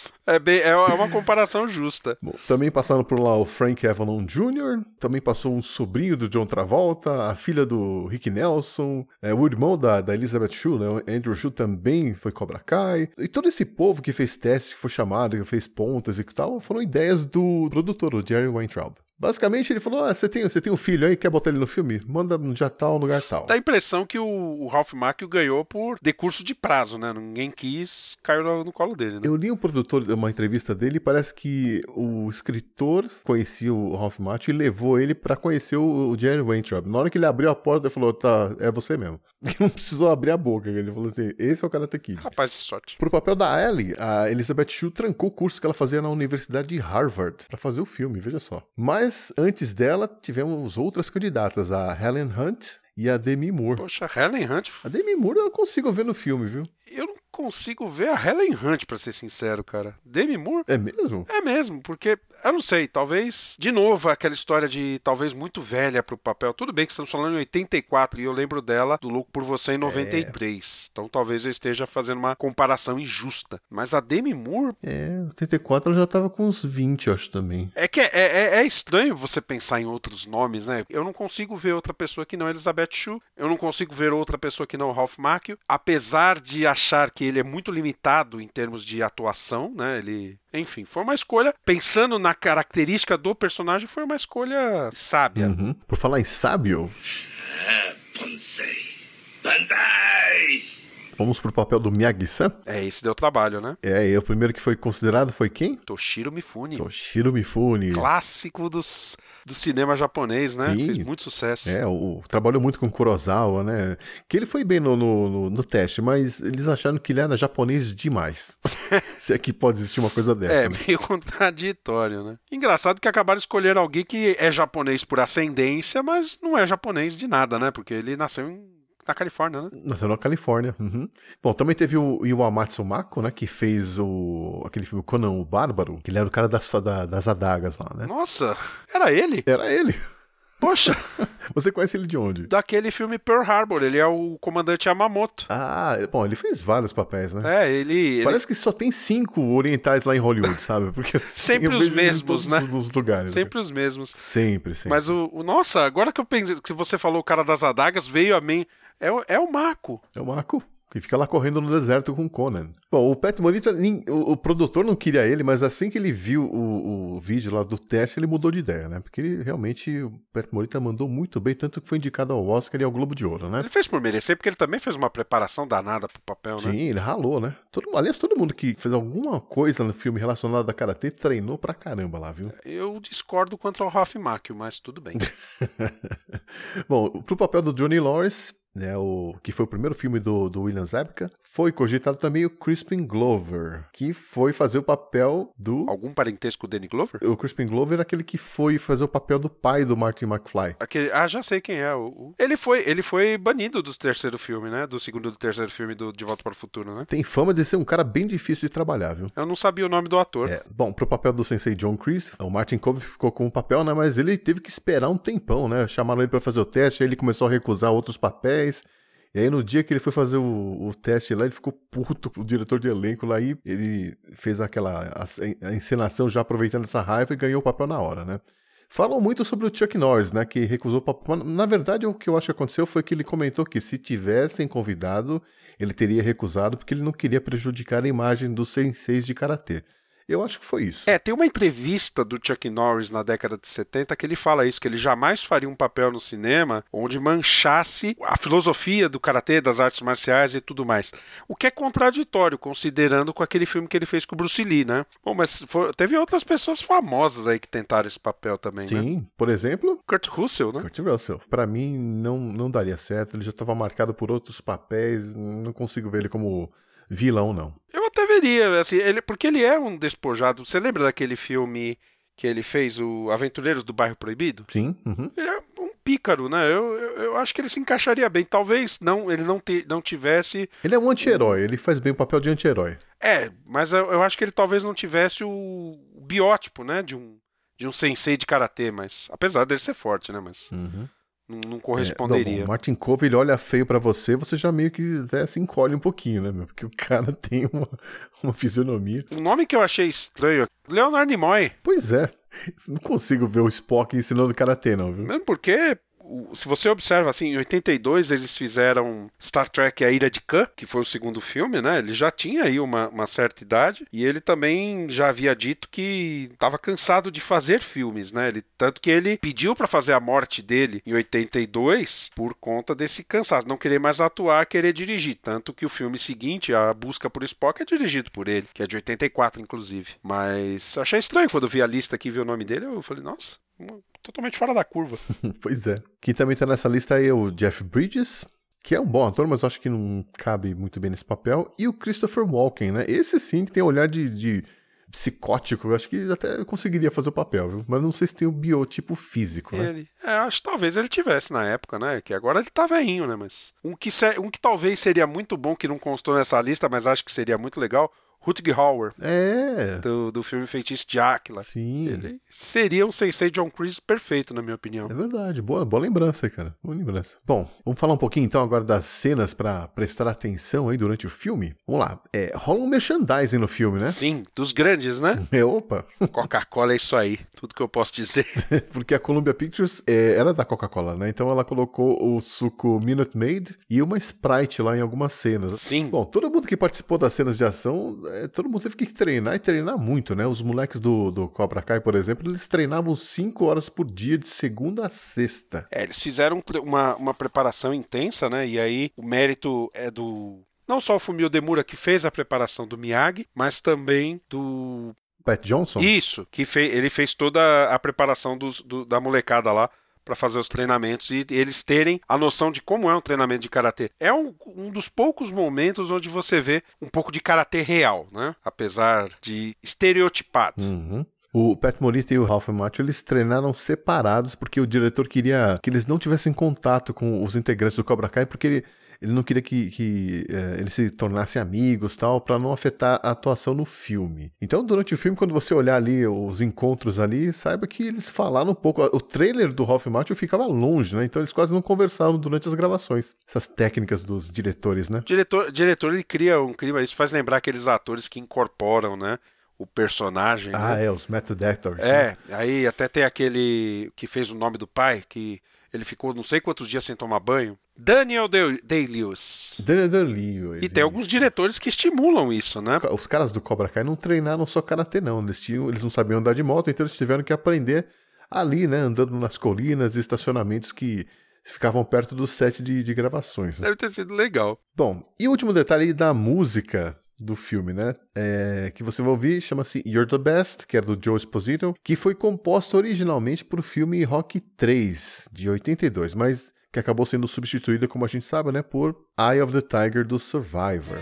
É, bem, é uma comparação justa. Bom, também passaram por lá o Frank Avalon Jr., também passou um sobrinho do John Travolta, a filha do Rick Nelson, é, o irmão da, da Elizabeth Shue, né? O Andrew Shue também foi Cobra Kai. E todo esse povo que fez testes, que foi chamado, que fez pontas e tal, foram ideias do produtor, o Jerry Weintraub. Basicamente, ele falou: ah, você tem, você tem um filho aí, quer botar ele no filme? Manda no dia tal, lugar tal. Dá a impressão que o, o Ralph Macchio ganhou por decurso de prazo, né? Ninguém quis, caiu no, no colo dele, né? Eu li um produtor, uma entrevista dele, e parece que o escritor conhecia o Ralph Macchio e levou ele para conhecer o, o Jerry Weintraub. Na hora que ele abriu a porta, ele falou: tá, é você mesmo. Não precisou abrir a boca. Ele falou assim: esse é o Karate Kid. Rapaz de sorte. Pro papel da Ellie, a Elizabeth Shue trancou o curso que ela fazia na Universidade de Harvard para fazer o filme, veja só. Mas antes dela, dela, tivemos outras candidatas, a Helen Hunt e a Demi Moore. Poxa, Helen Hunt. A Demi Moore eu consigo ver no filme, viu? Eu não consigo ver a Helen Hunt, pra ser sincero, cara. Demi Moore? É mesmo? É mesmo, porque eu não sei, talvez, de novo, aquela história de talvez muito velha pro papel. Tudo bem que estamos falando em 84 e eu lembro dela do Louco por Você em 93. Então talvez eu esteja fazendo uma comparação injusta. Mas a Demi Moore. É, 84 ela já tava com uns 20, eu acho também. É que é, é, é estranho você pensar em outros nomes, né? Eu não consigo ver outra pessoa que não Elizabeth Shue. Eu não consigo ver outra pessoa que não Ralph Macchio. Apesar de achar que ele é muito limitado em termos de atuação, né? Ele enfim, foi uma escolha, pensando na característica do personagem, foi uma escolha sábia. Uhum. Por falar em sábio, Ah, Pansei. Pansei! Vamos pro papel do Miyagi-san. É, esse deu trabalho, né? É, e o primeiro que foi considerado foi quem? Toshiro Mifune. Toshiro Mifune. Clássico dos, do cinema japonês, né? Sim. Fez muito sucesso. É, o, trabalhou muito com Kurosawa, né? Que ele foi bem no, no, no- teste, mas eles acharam que ele era japonês demais. Se é que pode existir uma coisa dessa. É, né? meio contraditório, né? Engraçado que acabaram escolhendo alguém que é japonês por ascendência, mas não é japonês de nada, né? Porque ele nasceu em- na Califórnia, né? Nasceu na Califórnia. uhum. Bom, também teve o Iwamatsu Mako, né? Que fez o aquele filme Conan o Bárbaro, que ele era o cara das, da- das adagas lá, né? Nossa, era ele? Era ele. Poxa, Você conhece ele de onde? daquele filme Pearl Harbor, ele é o comandante Yamamoto. Ah, bom, ele fez vários papéis, né? É, ele. ele- Parece que só tem cinco orientais lá em Hollywood, sabe? Porque assim, Sempre os mesmos, né? os- os lugares. né? Sempre os mesmos. Sempre, sempre. Mas o, o- Nossa, agora que eu pensei que você falou o cara das adagas, veio a mim. É, o- é o Mako. É o Marco, que fica lá correndo no deserto com o Conan. Bom, o Pat Morita, o, o produtor não queria ele, mas assim que ele viu o, o vídeo lá do teste, ele mudou de ideia, né? Porque ele realmente, o Pat Morita mandou muito bem, tanto que foi indicado ao Oscar e ao Globo de Ouro, né? Ele fez por merecer, porque ele também fez uma preparação danada pro papel, né? Sim, ele ralou, né? Todo, aliás, todo mundo que fez alguma coisa no filme relacionado a Karatê treinou pra caramba lá, viu? Eu discordo contra o Ralph Macchio, mas tudo bem. Bom, pro papel do Johnny Lawrence, né, o, que foi o primeiro filme do, do William Zabka, foi cogitado também o Crispin Glover, que foi fazer o papel do... Algum parentesco com o Danny Glover? O Crispin Glover é aquele que foi fazer o papel do pai do Martin McFly. Aquele, ah, já sei quem é. O, o- ele, foi, ele foi banido do terceiro filme, né? Do segundo e do terceiro filme do De Volta para o Futuro, né? Tem fama de ser um cara bem difícil de trabalhar, viu? Eu não sabia o nome do ator. É, bom, pro papel do sensei John Kreese, o Martin Cove ficou com o papel, né? Mas ele teve que esperar um tempão, né? Chamaram ele pra fazer o teste, aí ele começou a recusar outros papéis. E aí no dia que ele foi fazer o, o teste lá, ele ficou puto o diretor de elenco lá e ele fez aquela a, a encenação já aproveitando essa raiva e ganhou o papel na hora, né? Falam muito sobre o Chuck Norris, né? Que recusou o papel. Na verdade, o que eu acho que aconteceu foi que ele comentou que se tivessem convidado, ele teria recusado porque ele não queria prejudicar a imagem dos senseis de karatê. Eu acho que foi isso. É, tem uma entrevista do Chuck Norris na década de 70 que ele fala isso, que ele jamais faria um papel no cinema onde manchasse a filosofia do karatê, das artes marciais e tudo mais. O que é contraditório, considerando com aquele filme que ele fez com o Bruce Lee, né? Bom, mas for- teve outras pessoas famosas aí que tentaram esse papel também, né? Sim, por exemplo, Kurt Russell, né? Kurt Russell. Pra mim, não, não daria certo. Ele já estava marcado por outros papéis. Não consigo ver ele como vilão, não. Eu até veria, assim, ele, porque ele é um despojado. Você lembra daquele filme que ele fez, o Aventureiros do Bairro Proibido? Sim, uhum. Ele é um pícaro, né? Eu, eu, eu acho que ele se encaixaria bem. Talvez não, ele não, te, não tivesse. ele é um anti-herói. Ele faz bem o papel de anti-herói. É, mas eu, eu acho que ele talvez não tivesse o, o biótipo, né? De um, de um sensei de karatê, mas. Apesar dele ser forte, né? Mas Uhum. Não, não É, corresponderia. não, bom, Martin Cove, ele olha feio pra você, você já meio que até se encolhe um pouquinho, né, meu? Porque o cara tem uma, uma fisionomia. O nome que eu achei estranho, Leonard Nimoy. Pois é. Não consigo ver o Spock ensinando karatê, não, viu? Mesmo porque, o- se você observa, assim, em 82 eles fizeram Star Trek A Ira de Khan, que foi o segundo filme, né? Ele já tinha aí uma, uma certa idade e ele também já havia dito que estava cansado de fazer filmes, né? Ele, tanto que ele pediu para fazer a morte dele em 82 por conta desse cansaço, não querer mais atuar, querer dirigir. Tanto que o filme seguinte, A Busca por Spock, é dirigido por ele, que é de 84, inclusive. Mas achei estranho quando vi a lista aqui e vi o nome dele, eu falei, nossa, totalmente fora da curva. Pois é. Quem também tá nessa lista aí é o Jeff Bridges, que é um bom ator, mas acho que não cabe muito bem nesse papel. E o Christopher Walken, né? Esse sim que tem olhar de, de psicótico, eu acho que até conseguiria fazer o papel, viu? Mas não sei se tem o biotipo físico, né? Ele, é, acho que talvez ele tivesse na época, né? Que agora ele tá velhinho, né? Mas um que, um que talvez seria muito bom, que não constou nessa lista, mas acho que seria muito legal, Rutger Hauer, É. do, do filme Feitiço de Áquila. Sim. Ele seria um Sensei John Chris perfeito, na minha opinião. É verdade, boa, boa lembrança, cara. Boa lembrança. Bom, vamos falar um pouquinho então agora das cenas pra prestar atenção aí durante o filme. Vamos lá. É, rola um merchandising no filme, né? Sim, dos grandes, né? É, opa. Coca-Cola é isso aí, tudo que eu posso dizer. Porque a Columbia Pictures é, era da Coca-Cola, né? Então ela colocou o suco Minute Maid e uma Sprite lá em algumas cenas. Sim. Bom, todo mundo que participou das cenas de ação, é, todo mundo teve que treinar e treinar muito, né? Os moleques do, do Cobra Kai, por exemplo, eles treinavam 5 horas por dia, de segunda a sexta. É, eles fizeram um uma, uma preparação intensa, né? E aí o mérito é do. Não só o Fumio Demura que fez a preparação do Miyagi, mas também do. Pat Johnson? Isso, que ele fez toda a preparação dos, do- da molecada lá para fazer os treinamentos e eles terem a noção de como é um treinamento de karatê. É um, um dos poucos momentos onde você vê um pouco de karatê real, né? Apesar de estereotipado. Uhum. O Pat Morita e o Ralph Macchio, eles treinaram separados porque o diretor queria que eles não tivessem contato com os integrantes do Cobra Kai, porque ele, ele não queria que, que eh, eles se tornassem amigos tal, para não afetar a atuação no filme. Então, durante o filme, quando você olhar ali os encontros ali, saiba que eles falaram um pouco. O trailer do Ralph Macchio ficava longe, né? Então eles quase não conversavam durante as gravações. Essas técnicas dos diretores, né? Diretor, diretor ele cria um clima, isso faz lembrar aqueles atores que incorporam, né? O personagem. Ah, né? é, os method actors. né? É, aí até tem aquele que fez o nome do pai, que ele ficou não sei quantos dias sem tomar banho. Daniel Day-Lewis. Daniel Day-Lewis, E tem alguns diretores que estimulam isso, né? Os caras do Cobra Kai não treinaram só karatê, não. Eles, tinham, eles não sabiam andar de moto, então eles tiveram que aprender ali, né? Andando nas colinas e estacionamentos que ficavam perto do set de, de gravações. né? Deve ter sido legal. Bom, e o último detalhe da música do filme, né? É, que você vai ouvir chama-se You're the Best, que é do Joe Esposito, que foi composto originalmente para o filme Rock 3, de 82, mas que acabou sendo substituída, como a gente sabe, né, por Eye of the Tiger do Survivor.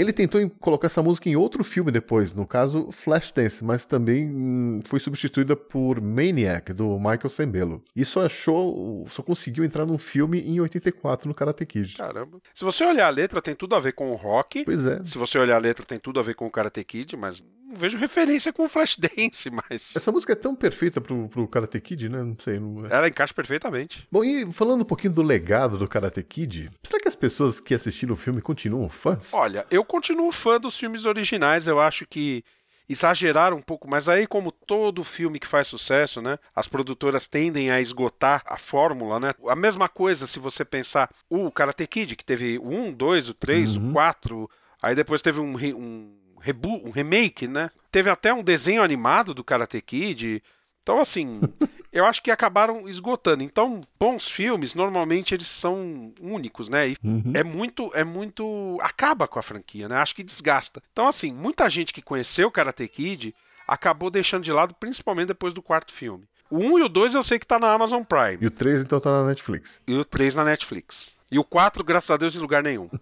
Ele tentou colocar essa música em outro filme depois, no caso Flashdance, mas também hum, foi substituída por Maniac, do Michael Sembello. E só achou, só conseguiu entrar num filme em 84 no Karate Kid. Caramba. Se você olhar a letra, tem tudo a ver com o rock. Pois é. Se você olhar a letra, tem tudo a ver com o Karate Kid, mas vejo referência com o Flashdance, mas. Essa música é tão perfeita pro, pro Karate Kid, né? Não sei. Não... Ela encaixa perfeitamente. Bom, e falando um pouquinho do legado do Karate Kid, será que as pessoas que assistiram o filme continuam fãs? Olha, eu continuo fã dos filmes originais, eu acho que exageraram um pouco, mas aí como todo filme que faz sucesso, né, as produtoras tendem a esgotar a fórmula, né? A mesma coisa se você pensar o Karate Kid, que teve o 1, 2, o 3, o 4, aí depois teve um, um, rebu- um remake, né? Teve até um desenho animado do Karate Kid. Então, assim, eu acho que acabaram esgotando. Então, bons filmes, normalmente eles são únicos, né? E é muito, é muito. acaba com a franquia, né? Acho que desgasta. Então, assim, muita gente que conheceu o Karate Kid acabou deixando de lado, principalmente depois do quarto filme. O 1 e o 2 eu sei que tá na Amazon Prime. E o 3 então tá na Netflix. E o 3 na Netflix. E o 4, graças a Deus, em lugar nenhum.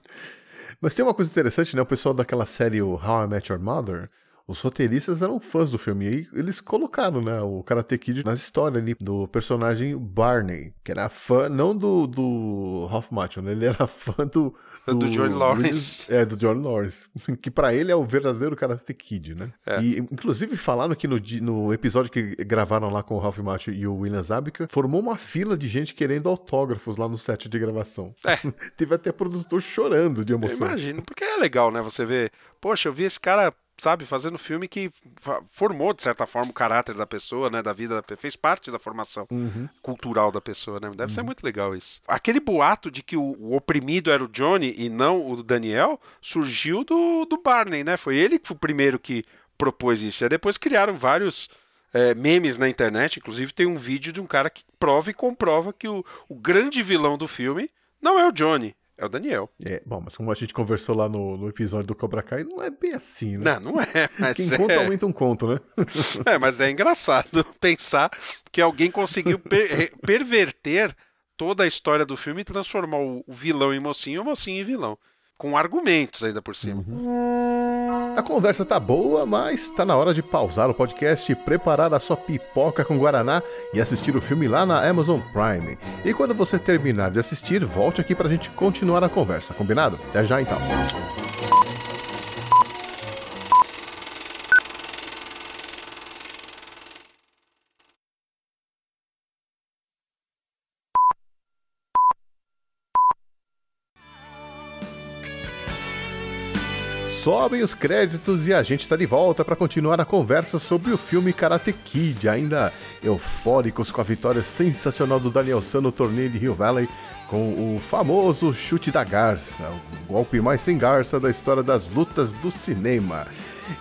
Mas tem uma coisa interessante, né? O pessoal daquela série How I Met Your Mother, os roteiristas eram fãs do filme. E eles colocaram, né, o Karate Kid nas histórias ali do personagem Barney, que era fã, não do, do Ralph Macchio, né? Ele era fã do... Do Johnny Lawrence. Williams- é, do John Lawrence. Que pra ele é o verdadeiro Karate Kid, né? É. E inclusive falaram que no, no episódio que gravaram lá com o Ralph Macchio e o William Zabka, formou uma fila de gente querendo autógrafos lá no set de gravação. É. Teve até produtor chorando de Eu emoção. imagino, porque é legal, né? Você vê, poxa, eu vi esse cara, sabe, fazendo filme que formou, de certa forma, o caráter da pessoa, né? Da vida, da fez parte da formação cultural da pessoa, né? Deve ser muito legal isso. Aquele boato de que o, o oprimido era o Johnny e não o Daniel surgiu do, do Barney, né? Foi ele que foi o primeiro que propôs isso. E depois criaram vários é, memes na internet. Inclusive, tem um vídeo de um cara que prova e comprova que o, o grande vilão do filme não é o Johnny, é o Daniel. É, bom, mas como a gente conversou lá no, no episódio do Cobra Kai, não é bem assim, né? Não, não é. Quem é, conta aumenta um conto, né? é, mas é engraçado pensar que alguém conseguiu per- perverter toda a história do filme e transformar o, o vilão em mocinho e o mocinho em vilão. Com argumentos ainda por cima. A conversa tá boa, mas tá na hora de pausar o podcast, preparar a sua pipoca com guaraná e assistir o filme lá na Amazon Prime. E quando você terminar de assistir, volte aqui pra gente continuar a conversa, combinado? Até já então. Sobem os créditos e a gente tá de volta para continuar a conversa sobre o filme Karate Kid, ainda eufóricos com a vitória sensacional do Daniel San no torneio de Rio Valley, com o famoso chute da garça, o golpe mais sem garça da história das lutas do cinema.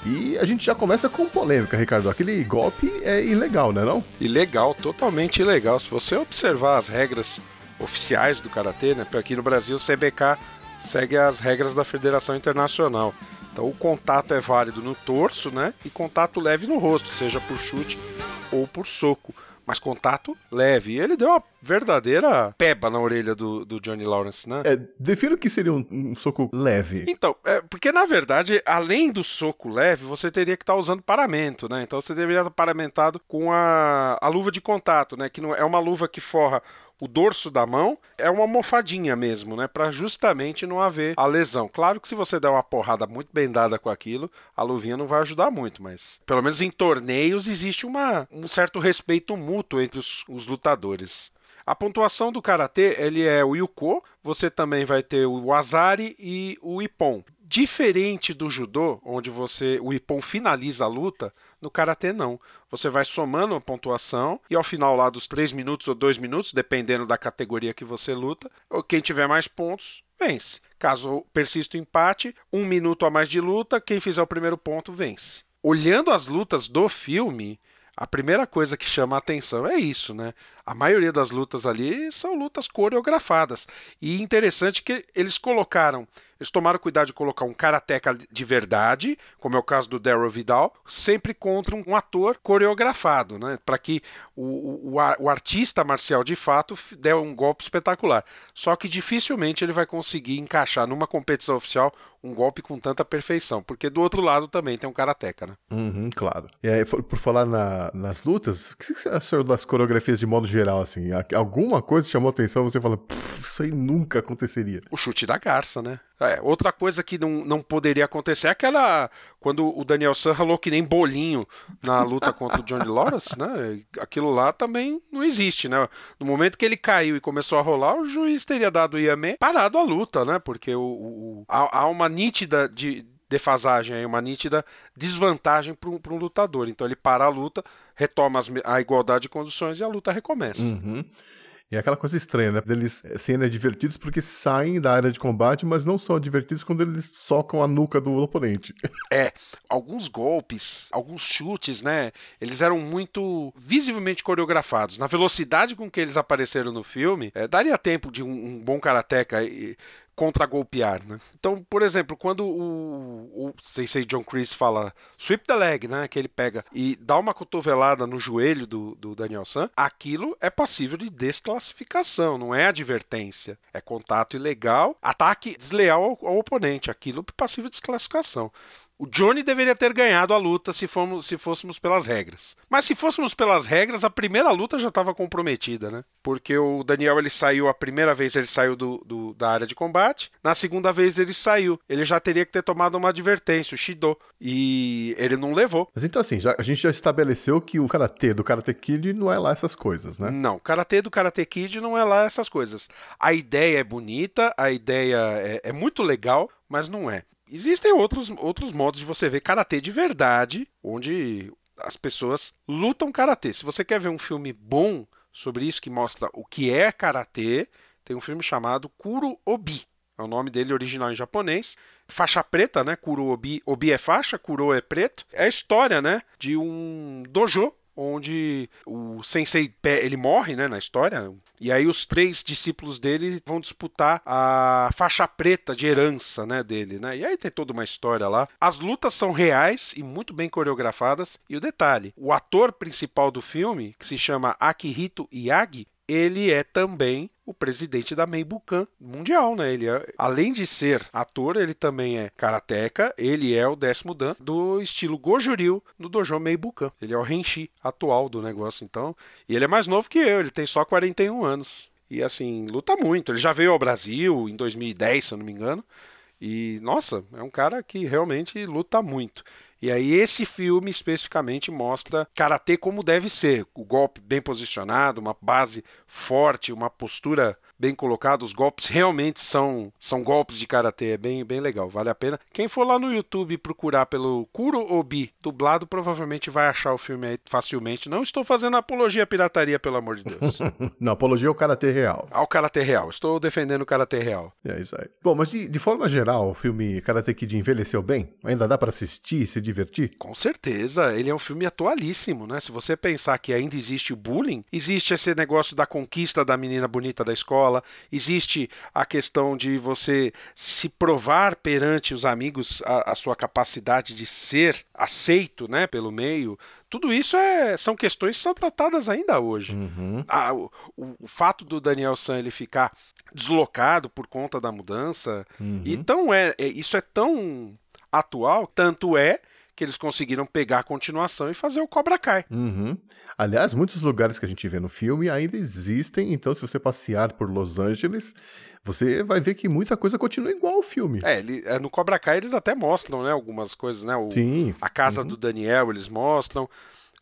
E a gente já começa com polêmica, Ricardo. Aquele golpe é ilegal, né não? Ilegal, totalmente ilegal. Se você observar as regras oficiais do karatê, né? porque Aqui no Brasil, o CBK segue as regras da Federação Internacional. Então o contato é válido no torso, né? E contato leve no rosto, seja por chute ou por soco. Mas contato leve. E ele deu uma verdadeira peba na orelha do, do Johnny Lawrence, né? É, defino que seria um, um soco leve. Então, é, porque na verdade, além do soco leve, você teria que estar usando paramento, né? Então você deveria estar paramentado com a, a luva de contato, né? Que não é uma luva que forra o dorso da mão, é uma almofadinha mesmo, né? Para justamente não haver a lesão. Claro que se você der uma porrada muito bem dada com aquilo, a luvinha não vai ajudar muito, mas pelo menos em torneios existe uma, um certo respeito mútuo entre os, os lutadores. A pontuação do karatê, ele é o Yuko, você também vai ter o Wazari e o Ippon. Diferente do judô, onde você o Ippon finaliza a luta, no karatê não. Você vai somando a pontuação e ao final lá dos 3 minutos ou 2 minutos, dependendo da categoria que você luta, quem tiver mais pontos vence. Caso persista o empate, um minuto a mais de luta, quem fizer o primeiro ponto vence. Olhando as lutas do filme, a primeira coisa que chama a atenção é isso, né? A maioria das lutas ali são lutas coreografadas. E interessante que eles colocaram, eles tomaram cuidado de colocar um karateca de verdade, como é o caso do Daryl Vidal, sempre contra um ator coreografado, né? Para que o, o, o artista marcial de fato dê um golpe espetacular. Só que dificilmente ele vai conseguir encaixar numa competição oficial um golpe com tanta perfeição, porque do outro lado também tem um karateca, né? Uhum, claro. E aí, por falar na- nas lutas, o que você achou das coreografias de modo geral, assim? Alguma coisa chamou a atenção você fala, "Pff, isso aí nunca aconteceria. O chute da garça, né? É, outra coisa que não, não poderia acontecer é aquela. Quando o Daniel San ralou que nem bolinho na luta contra o Johnny Lawrence, né? Aquilo lá também não existe, né? No momento que ele caiu e começou a rolar, o juiz teria dado o Iame parado a luta, né? Porque o, o- o- há, uma nítida de defasagem uma nítida desvantagem para um, um lutador. Então ele para a luta, retoma as a igualdade de condições e a luta recomeça. Uhum. E é aquela coisa estranha, né? Eles eh, sendo divertidos porque saem da área de combate, mas não são divertidos quando eles socam a nuca do oponente. É, alguns golpes, alguns chutes, né? Eles eram muito visivelmente coreografados. Na velocidade com que eles apareceram no filme, é, daria tempo de um, um bom karateca contra-golpear, né? Então, por exemplo, quando o, o Sensei John Chris fala sweep the leg, né? Que ele pega e dá uma cotovelada no joelho do, do Daniel San, aquilo é passível de desclassificação, não é advertência. É contato ilegal, ataque desleal ao, ao oponente, aquilo é passível de desclassificação. O Johnny deveria ter ganhado a luta se, fomos, se fôssemos pelas regras. Mas se fôssemos pelas regras, a primeira luta já estava comprometida, né? Porque o Daniel ele saiu a primeira vez ele saiu do, do- da área de combate, na segunda vez ele saiu. Ele já teria que ter tomado uma advertência, o Shido, e ele não levou. Mas então, assim, já- a gente já estabeleceu que o karatê do Karate Kid não é lá essas coisas, né? Não, karatê do Karate Kid não é lá essas coisas. A ideia é bonita, a ideia é, é muito legal, mas não é. Existem outros, outros modos de você ver karatê de verdade, onde as pessoas lutam karatê. Se você quer ver um filme bom sobre isso que mostra o que é karatê, tem um filme chamado Kuro Obi. É o nome dele original em japonês. Faixa preta, né? Kuro Obi. Obi é faixa, Kuro é preto. É a história, né? De um dojo onde o sensei ele morre, né, na história. E aí os três discípulos dele vão disputar a faixa preta de herança, né, dele, né? E aí tem toda uma história lá. As lutas são reais e muito bem coreografadas. E o detalhe, o ator principal do filme, que se chama Akihito Yagi, ele é também o presidente da Meibukan mundial, né? Ele é, além de ser ator, ele também é karateca, ele é o décimo dan do estilo Goju-ryu no dojo Meibukan. Ele é o Renshi atual do negócio, então. E ele é mais novo que eu, ele tem só 41 anos. E assim, luta muito. Ele já veio ao Brasil em 2010, se eu não me engano. E, nossa, é um cara que realmente luta muito. E aí esse filme especificamente mostra karatê como deve ser, o golpe bem posicionado, uma base forte, uma postura bem colocada, os golpes realmente são são golpes de karatê, é bem bem legal, vale a pena. Quem for lá no YouTube procurar pelo Kuro Obi dublado, provavelmente vai achar o filme aí facilmente. Não estou fazendo apologia à pirataria, pelo amor de Deus. Não, apologia ao karatê real. Ao karatê real, estou defendendo o karatê real. É isso aí. Bom, mas de, de forma geral, o filme Karate Kid envelheceu bem? Ainda dá pra assistir e se divertir? Com certeza, ele é um filme atualíssimo, né? Se você pensar que ainda existe o bullying, existe esse negócio da conquista da menina bonita da escola, existe a questão de você se provar perante os amigos a, a sua capacidade de ser aceito, né, pelo meio. Tudo isso é, são questões que são tratadas ainda hoje. Ah, o, o- o fato do Daniel San ele ficar deslocado por conta da mudança, então é, é- isso é tão atual, tanto é que eles conseguiram pegar a continuação e fazer o Cobra Kai. Uhum. Aliás, muitos lugares que a gente vê no filme ainda existem, então se você passear por Los Angeles, você vai ver que muita coisa continua igual ao filme. É, ele, é, no Cobra Kai eles até mostram, né, algumas coisas, né? O, Sim. A casa do Daniel eles mostram.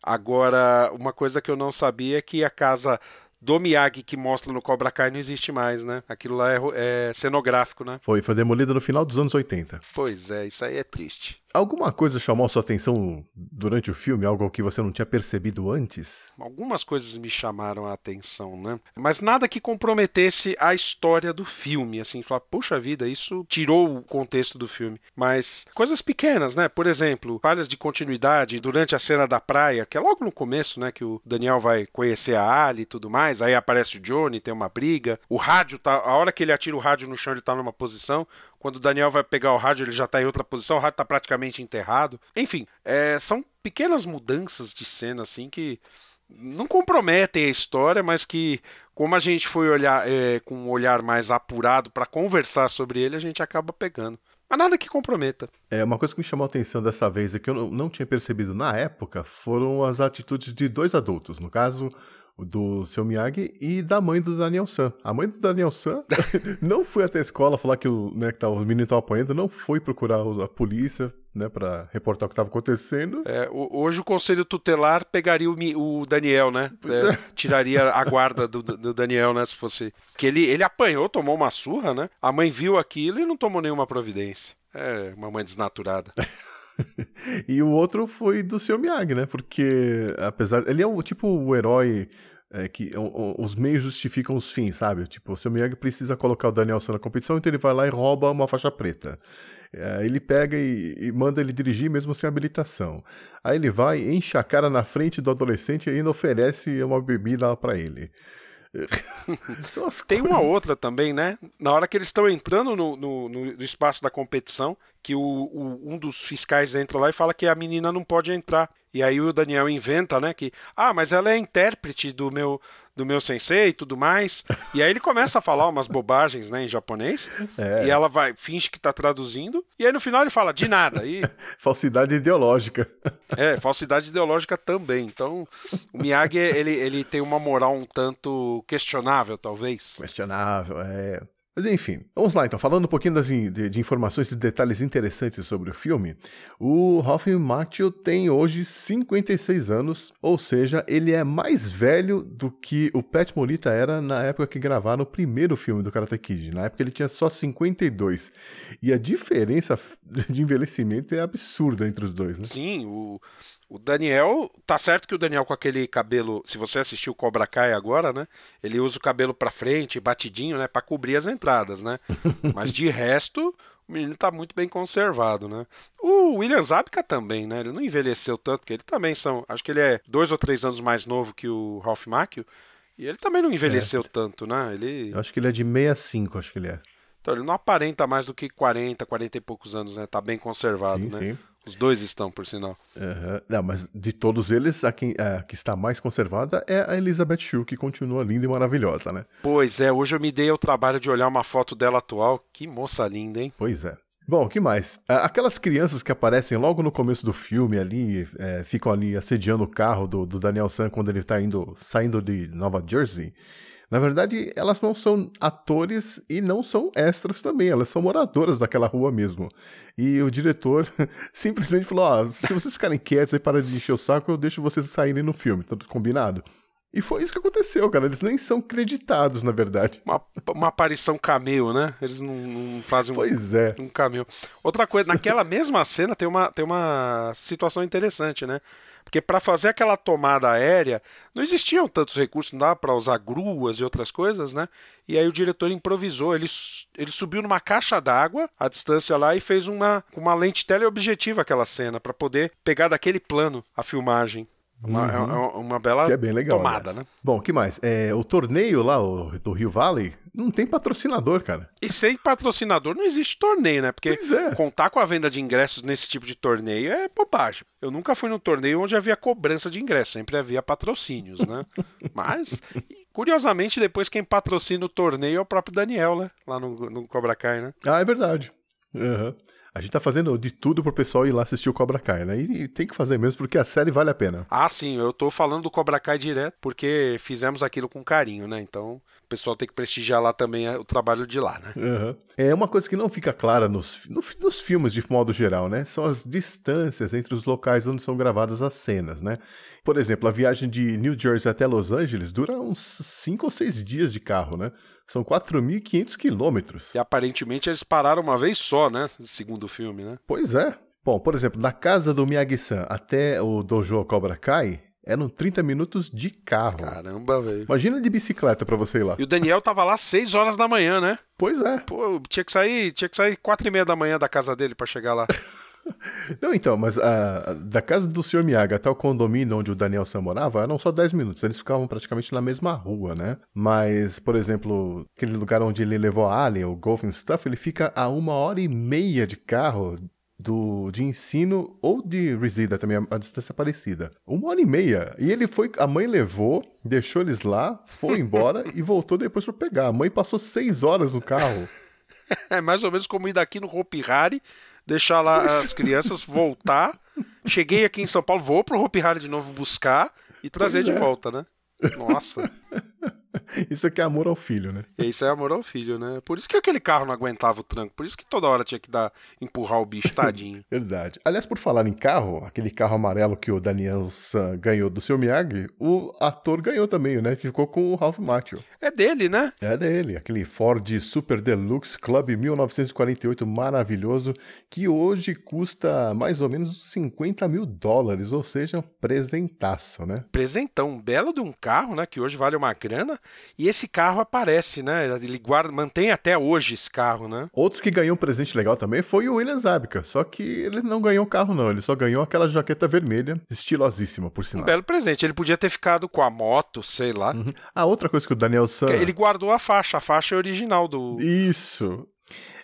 Agora, uma coisa que eu não sabia é que a casa do Miyagi que mostra no Cobra Kai não existe mais, né? Aquilo lá é, é cenográfico, né? Foi, foi demolida no final dos anos 80. Pois é, isso aí é triste. Alguma coisa chamou sua atenção durante o filme? Algo que você não tinha percebido antes? Algumas coisas me chamaram a atenção, né? Mas nada que comprometesse a história do filme, assim, falar, puxa vida, isso tirou o contexto do filme. Mas coisas pequenas, né? Por exemplo, falhas de continuidade durante a cena da praia, que é logo no começo, né? Que o Daniel vai conhecer a Ali e tudo mais, aí aparece o Johnny, tem uma briga. O rádio tá. A hora que ele atira o rádio no chão, ele tá numa posição. Quando o Daniel vai pegar o rádio, ele já tá em outra posição, o rádio tá praticamente enterrado. Enfim, é, são pequenas mudanças de cena, assim, que não comprometem a história, mas que, como a gente foi olhar é, com um olhar mais apurado para conversar sobre ele, a gente acaba pegando. Mas nada que comprometa. É, uma coisa que me chamou a atenção dessa vez e que eu não, tinha percebido na época foram as atitudes de dois adultos, no caso do seu Miyagi e da mãe do Daniel San. A mãe do Daniel San não foi até a escola falar que, o, né, que tá, os meninos estavam apanhando, não foi procurar a polícia né, para reportar o que estava acontecendo. É, hoje o conselho tutelar pegaria o, o Daniel, né? É, Tiraria a guarda do, do Daniel, né? Se fosse. Que ele, ele apanhou, tomou uma surra, né? A mãe viu aquilo e não tomou nenhuma providência. É, uma mãe desnaturada. E o outro foi do seu Miyagi, né? Porque, apesar. Ele é o tipo o herói é, que os meios justificam os fins, sabe? Tipo, o seu Miyagi precisa colocar o Danielson na competição, então ele vai lá e rouba uma faixa preta. É, ele pega e, e manda ele dirigir mesmo sem habilitação. Aí ele vai, enche a cara na frente do adolescente e ainda oferece uma bebida pra ele. Tem uma outra também, né? Na hora que eles estão entrando no, no- no- no espaço da competição, que o, o- um dos fiscais entra lá e fala que a menina não pode entrar. E aí o Daniel inventa, né? Que, ah, mas ela é intérprete do meu, do meu sensei e tudo mais. E aí ele começa a falar umas bobagens, né, em japonês. É. E ela vai, finge que tá traduzindo. E aí no final ele fala, de nada. E Falsidade ideológica. é, falsidade ideológica também. Então, o Miyagi, ele, ele tem uma moral um tanto questionável, talvez. Questionável, é. Mas enfim, vamos lá então. Falando um pouquinho das, de, de informações e detalhes interessantes sobre o filme, o Ralph Macchio tem hoje 56 anos, ou seja, ele é mais velho do que o Pat Morita era na época que gravaram o primeiro filme do Karate Kid. Na época ele tinha só 52. E a diferença de envelhecimento é absurda entre os dois, né? Sim, o, o Daniel. Tá certo que o Daniel com aquele cabelo. Se você assistiu Cobra Kai agora, né? Ele usa o cabelo pra frente, batidinho, né? Pra cobrir as entradas, né? Mas de resto. o menino tá muito bem conservado, né? O William Zabka também, né? Ele não envelheceu tanto, porque ele também são. Acho que ele é dois ou três anos mais novo que o Ralph Macchio. E ele também não envelheceu tanto, né? Ele. Eu acho que ele é de 65, acho que ele é. Então ele não aparenta mais do que 40, 40 e poucos anos, né? Tá bem conservado, Sim, né? sim. Os dois estão, por sinal. Aham. Não, mas de todos eles, a, quem, a que está mais conservada é a Elizabeth Shue, que continua linda e maravilhosa, né? Pois é, hoje eu me dei ao trabalho de olhar uma foto dela atual. Que moça linda, hein? Pois é. Bom, o que mais? Aquelas crianças que aparecem logo no começo do filme ali, é, ficam ali assediando o carro do, do Daniel San quando ele tá indo, saindo de Nova Jersey. Na verdade, elas não são atores e não são extras também, elas são moradoras daquela rua mesmo. E o diretor simplesmente falou: Ó, se vocês ficarem quietos e pararem de encher o saco, eu deixo vocês saírem no filme, tá tudo combinado? E foi isso que aconteceu, cara. Eles nem são creditados, na verdade. Uma, uma aparição cameo, né? Eles não, não fazem um, Pois é. um cameo. Outra coisa, naquela mesma cena tem uma, tem uma situação interessante, né? Porque para fazer aquela tomada aérea, não existiam tantos recursos, não dava para usar gruas e outras coisas, né? E aí o diretor improvisou, ele, ele subiu numa caixa d'água, a distância lá, e fez uma, uma lente teleobjetiva aquela cena, para poder pegar daquele plano a filmagem. Uma, é- é uma bela Uhum. Que é bem legal. tomada, aliás. né? Bom, o que mais? É, o torneio lá, o, do Rio Valley, não tem patrocinador, cara. E sem patrocinador não existe torneio, né? Porque é. contar com a venda de ingressos nesse tipo de torneio é bobagem. Eu nunca fui num torneio onde havia cobrança de ingresso, sempre havia patrocínios, né? Mas, curiosamente, depois quem patrocina o torneio é o próprio Daniel, né? Lá no, no Cobra Kai, né? Ah, é verdade. Aham. A gente tá fazendo de tudo pro pessoal ir lá assistir o Cobra Kai, né? E, tem que fazer mesmo, porque a série vale a pena. Ah, sim, eu tô falando do Cobra Kai direto porque fizemos aquilo com carinho, né? Então, pessoal tem que prestigiar lá também o trabalho de lá, né? Aham. É uma coisa que não fica clara nos, no- nos filmes de modo geral, né? São as distâncias entre os locais onde são gravadas as cenas, né? Por exemplo, a viagem de New Jersey até Los Angeles dura uns 5 ou 6 dias de carro, né? São 4.500 quilômetros. E aparentemente eles pararam uma vez só, né? Segundo o filme, né? Pois é. Bom, por exemplo, da casa do Miyagi-san até o dojo Cobra Kai, eram 30 minutos de carro. Caramba, velho. Imagina de bicicleta pra você ir lá. E o Daniel tava lá 6 horas da manhã, né? Pois é. Pô, tinha que sair, tinha que sair quatro e meia da manhã da casa dele pra chegar lá. Não, então, mas ah, da casa do Sr. Miyagi até o condomínio onde o Daniel San morava eram só 10 minutos. Eles ficavam praticamente na mesma rua, né? Mas, por exemplo, aquele lugar onde ele levou a Alien, o Golfing Stuff, ele fica a uma hora e meia de carro do, de ensino ou de Resida também, a, a distância parecida. Uma hora e meia. E ele foi, a mãe levou, deixou eles lá, foi embora e voltou depois pra pegar. A mãe passou seis horas no carro. É mais ou menos como ir daqui no Hopi Hari, deixar lá as crianças, voltar. Cheguei aqui em São Paulo, vou pro Hopi Hari de novo buscar e trazer Pois de é. volta, né? Nossa. Isso aqui é amor ao filho, né? E isso é amor ao filho, né? Por isso que aquele carro não aguentava o tranco. Por isso que toda hora tinha que dar, empurrar o bicho, tadinho. Verdade. Aliás, por falar em carro, aquele carro amarelo que o Daniel San ganhou do seu Miyagi, o ator ganhou também, né? Ficou com o Ralph Macchio. É dele, né? É dele, aquele Ford Super Deluxe Club 1948 maravilhoso, que hoje custa mais ou menos 50 mil dólares, ou seja, um presentaço, né? Presentão, um belo de um carro, né? Que hoje vale uma grana. E esse carro aparece, né? Ele guarda, mantém até hoje esse carro, né? Outro que ganhou um presente legal também foi o William Zabka, só que ele não ganhou o carro não, ele só ganhou aquela jaqueta vermelha, estilosíssima, por Um sinal. belo presente. Ele podia ter ficado com a moto, sei lá. A outra coisa que o Daniel San... Ele guardou a faixa, a faixa é original do. Isso.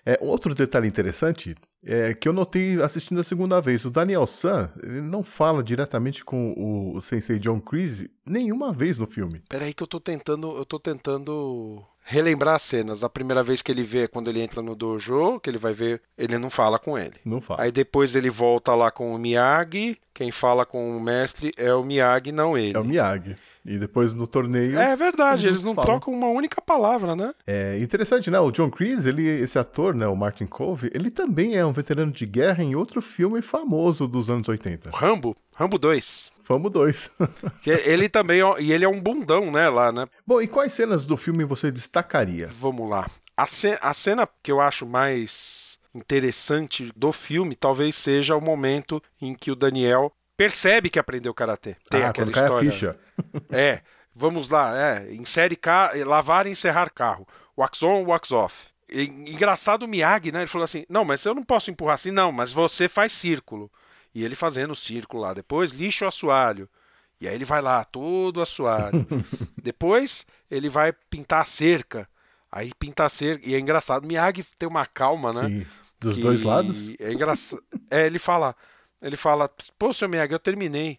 É, outro detalhe interessante é que eu notei assistindo a segunda vez. O Daniel San, ele não fala diretamente com o, o sensei John Creasy nenhuma vez no filme. Peraí que eu tô tentando. Eu tô tentando relembrar as cenas. A primeira vez que ele vê quando ele entra no dojo, que ele vai ver, ele não fala com ele. Não fala. Aí depois ele volta lá com o Miyagi. Quem fala com o mestre é o Miyagi, não ele. É o Miyagi. E depois no torneio. É verdade, eles não falam. trocam uma única palavra, né? É interessante, né? O John Creasy, ele, esse ator, né? O Martin Cove, ele também é um veterano de guerra em outro filme famoso dos anos 80. Rambo, Rambo 2. Famo 2. Que ele também, ó, e ele é um bundão, né, lá, né? Bom, e quais cenas do filme você destacaria? Vamos lá. A, ce- a cena que eu acho mais interessante do filme talvez seja o momento em que o Daniel percebe que aprendeu karatê. Tem ah, aquela quando cai a história. ficha. É, vamos lá, é, insere carro, lavar e encerrar carro. Wax on, wax off. E- Engraçado o Miyagi, né? Ele falou assim: Não, mas eu não posso empurrar assim, não, mas você faz círculo. E ele fazendo o círculo lá. Depois, lixo o assoalho. E aí ele vai lá, todo assoalho. Depois, ele vai pintar a cerca. Aí pinta a cerca. E é engraçado. Miyagi tem uma calma, né? Sim. Dos que dois lados? É engraçado. É, ele fala, ele fala, pô, seu Miyagi, eu terminei.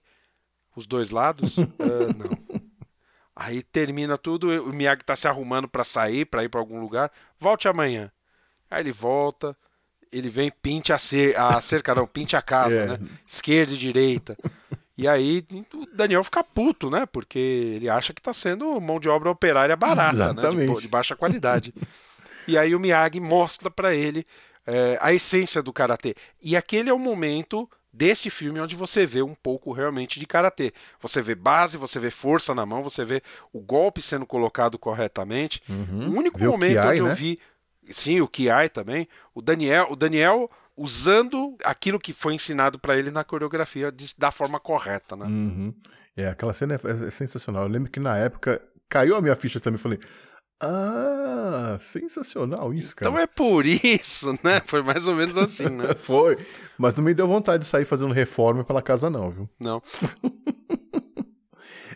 Os dois lados? Ah, não. Aí termina tudo, o Miyagi tá se arrumando pra sair, pra ir pra algum lugar. Volte amanhã. Aí ele volta, ele vem, pinte a, cer a cerca, não, pinte a casa, É. né? Esquerda e direita. E aí o Daniel fica puto, né? Porque ele acha que tá sendo mão de obra operária barata, né? De, Exatamente. de baixa qualidade. E aí o Miyagi mostra pra ele é, a essência do karatê. E aquele é o momento desse filme onde você vê um pouco realmente de karatê. Você vê base, você vê força na mão, você vê o golpe sendo colocado corretamente. O único momento Kiai, onde eu né? vi, sim, o Kiai também, o Daniel, o Daniel usando aquilo que foi ensinado pra ele na coreografia de- da forma correta, né? Uhum. É, aquela cena é, é sensacional. Eu lembro que na época caiu a minha ficha também. Falei, ah, sensacional isso, cara. Então é por isso, né? Foi mais ou menos assim, né? Foi. Mas não me deu vontade de sair fazendo reforma pela casa, não, viu? Não.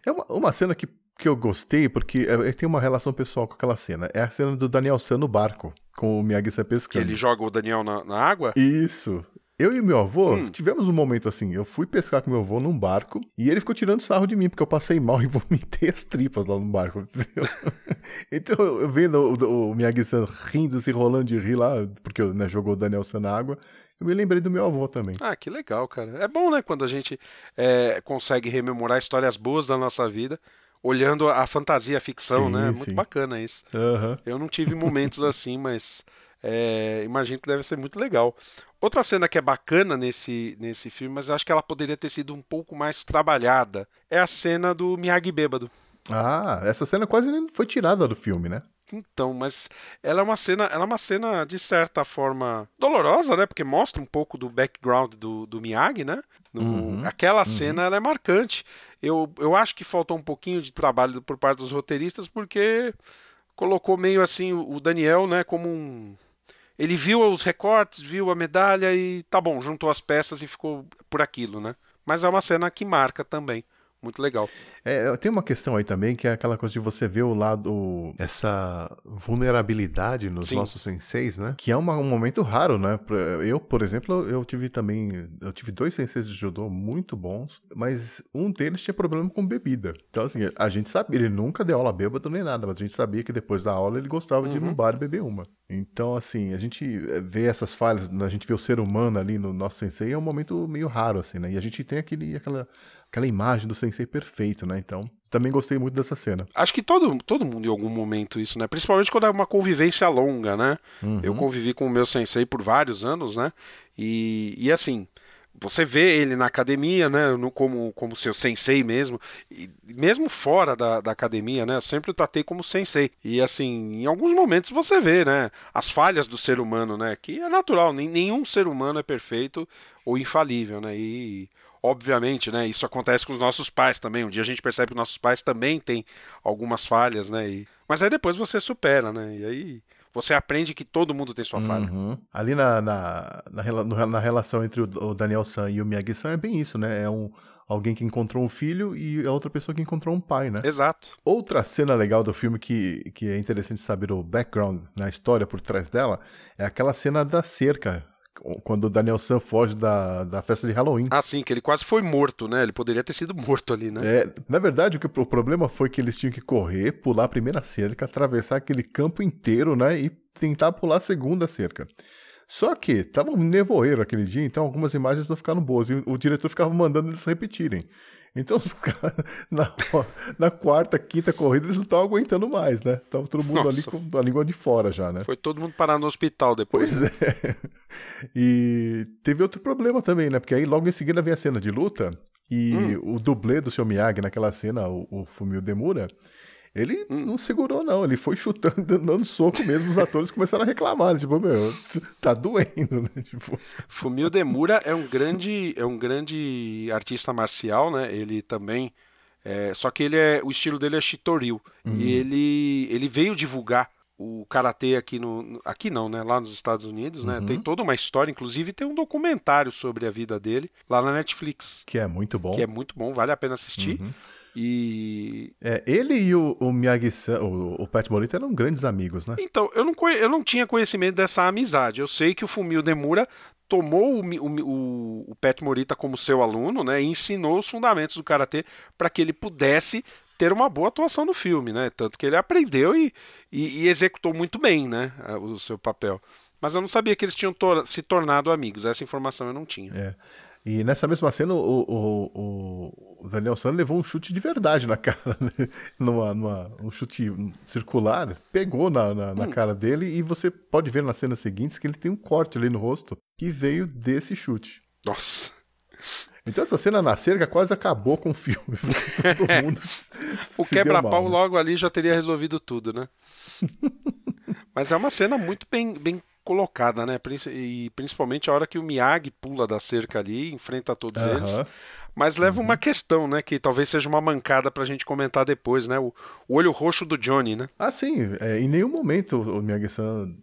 É uma, uma cena que, que eu gostei, porque é, é- tem uma relação pessoal com aquela cena. É a cena do Daniel San no barco, com o Miyagi-san Que pescando. ele joga o Daniel na, na água. Isso. Eu e meu avô Hum. tivemos um momento assim. Eu fui pescar com meu avô num barco e ele ficou tirando sarro de mim, porque eu passei mal e vomitei as tripas lá no barco. entendeu? então, eu vendo o, o Miyagi-san rindo, se rolando de rir lá, porque né, jogou o Daniel San na água, eu me lembrei do meu avô também. Ah, que legal, cara. É bom, né, quando a gente é, consegue rememorar histórias boas da nossa vida, olhando a fantasia, a ficção, Sim, né? Muito sim. bacana isso. Aham. Eu não tive momentos assim, mas é, imagino que deve ser muito legal. Outra cena que é bacana nesse, nesse filme, mas acho que ela poderia ter sido um pouco mais trabalhada, é a cena do Miyagi bêbado. Ah, essa cena quase foi tirada do filme, né? Então, mas ela é uma cena, ela é uma cena de certa forma dolorosa, né? Porque mostra um pouco do background do, do Miyagi, né? No- Uhum, Aquela cena ela é marcante. Eu, eu acho que faltou um pouquinho de trabalho por parte dos roteiristas, porque colocou meio assim o o Daniel, né? Como um ele viu os recortes, viu a medalha e tá bom, juntou as peças e ficou por aquilo, né? Mas é uma cena que marca também. Muito legal. É, tem uma questão aí também que é aquela coisa de você ver o lado, essa vulnerabilidade nos Sim. nossos senseis, né? Que é uma- um momento raro, né? Eu, por exemplo, eu tive também, eu tive dois senseis de judô muito bons, mas um deles tinha problema com bebida. Então, assim, a gente sabia, ele nunca deu aula bêbado nem nada, mas a gente sabia que depois da aula ele gostava de ir Uhum. no bar e beber uma. Então, assim, a gente eh, vê essas falhas, a gente vê o ser humano ali no nosso sensei, é um momento meio raro, assim, né? E a gente tem aquele, aquela, aquela imagem do sensei perfeito, né? Então, também gostei muito dessa cena. Acho que todo, todo mundo em algum momento isso, né? Principalmente quando é uma convivência longa, né? Eu convivi com o meu sensei por vários anos, né? E, e assim, você vê ele na academia, né? No, como, como seu sensei mesmo. E mesmo fora da, da academia, né? Eu sempre o tratei como sensei. E assim, em alguns momentos você vê, né? As falhas do ser humano, né? Que é natural, nem, nenhum ser humano é perfeito ou infalível, né? E obviamente, né? Isso acontece com os nossos pais também. Um dia a gente percebe que nossos pais também têm algumas falhas, né? E... Mas aí depois você supera, né? E aí você aprende que todo mundo tem sua falha. Uhum. Ali na, na, na, na relação entre o, Daniel San e o Miyagi-san é bem isso, né? É um, alguém que encontrou um filho e a outra pessoa que encontrou um pai, né? Exato. Outra cena legal do filme que, que é interessante saber o background, na história por trás dela, é aquela cena da cerca, quando o Daniel San foge da, da festa de Halloween. Ah, sim, que ele quase foi morto, né? Ele poderia ter sido morto ali, né? É, na verdade, o, que, o problema foi que eles tinham que correr, pular a primeira cerca, atravessar aquele campo inteiro, né? E tentar pular a segunda cerca. Só que tava um nevoeiro aquele dia, então algumas imagens não ficaram boas. E o, o diretor ficava mandando eles repetirem. Então os caras, na, na quarta, quinta corrida, eles não estavam aguentando mais, né? Tava todo mundo ali Nossa. com a língua de fora já, né? Foi todo mundo parar no hospital depois. Pois é. E teve outro problema também, né? Porque aí logo em seguida vem a cena de luta e Hum. o dublê do seu Miyagi naquela cena, o, o Fumio Demura, ele Hum. não segurou, não. Ele foi chutando, dando soco mesmo. Os atores começaram a reclamar. Tipo, meu, tá doendo, né? Tipo, Fumio Demura é um grande, é um grande artista marcial, né? Ele também, é, só que ele é, o estilo dele é Shitoryu Uhum. e ele, ele veio divulgar o karatê aqui no no- aqui não, né? Lá nos Estados Unidos, né? Uhum. Tem toda uma história, inclusive tem um documentário sobre a vida dele lá na Netflix, Que é muito bom. que é muito bom, vale a pena assistir. Uhum. E É, ele e o, o Miyagi-san, o, o Pat Morita eram grandes amigos, né? então, eu não, eu não tinha conhecimento dessa amizade. Eu sei que o Fumio Demura tomou o, o, o, Pet Morita como seu aluno, né, e ensinou os fundamentos do karatê para que ele pudesse ter uma boa atuação no filme, né? Tanto que ele aprendeu e, e, e executou muito bem, né, o seu papel. Mas eu não sabia que eles tinham tor- se tornado amigos. Essa informação eu não tinha. É. E nessa mesma cena, o, o, o- Daniel San levou um chute de verdade na cara, né? numa, numa- um chute circular, pegou na, na, na cara dele e você pode ver nas cenas seguintes que ele tem um corte ali no rosto que veio desse chute. Nossa. Então essa cena na cerca quase acabou com o filme, todo mundo se O deu quebra-pau né? logo ali já teria resolvido tudo, né? Mas é uma cena muito bem, bem colocada, né? E principalmente a hora que o Miyagi pula da cerca ali, enfrenta todos. Uhum. eles. Mas leva uma questão, né? Que talvez seja uma mancada pra gente comentar depois, né? O, o olho roxo do Johnny, né? Ah, sim. É, em nenhum momento o Miyagi-san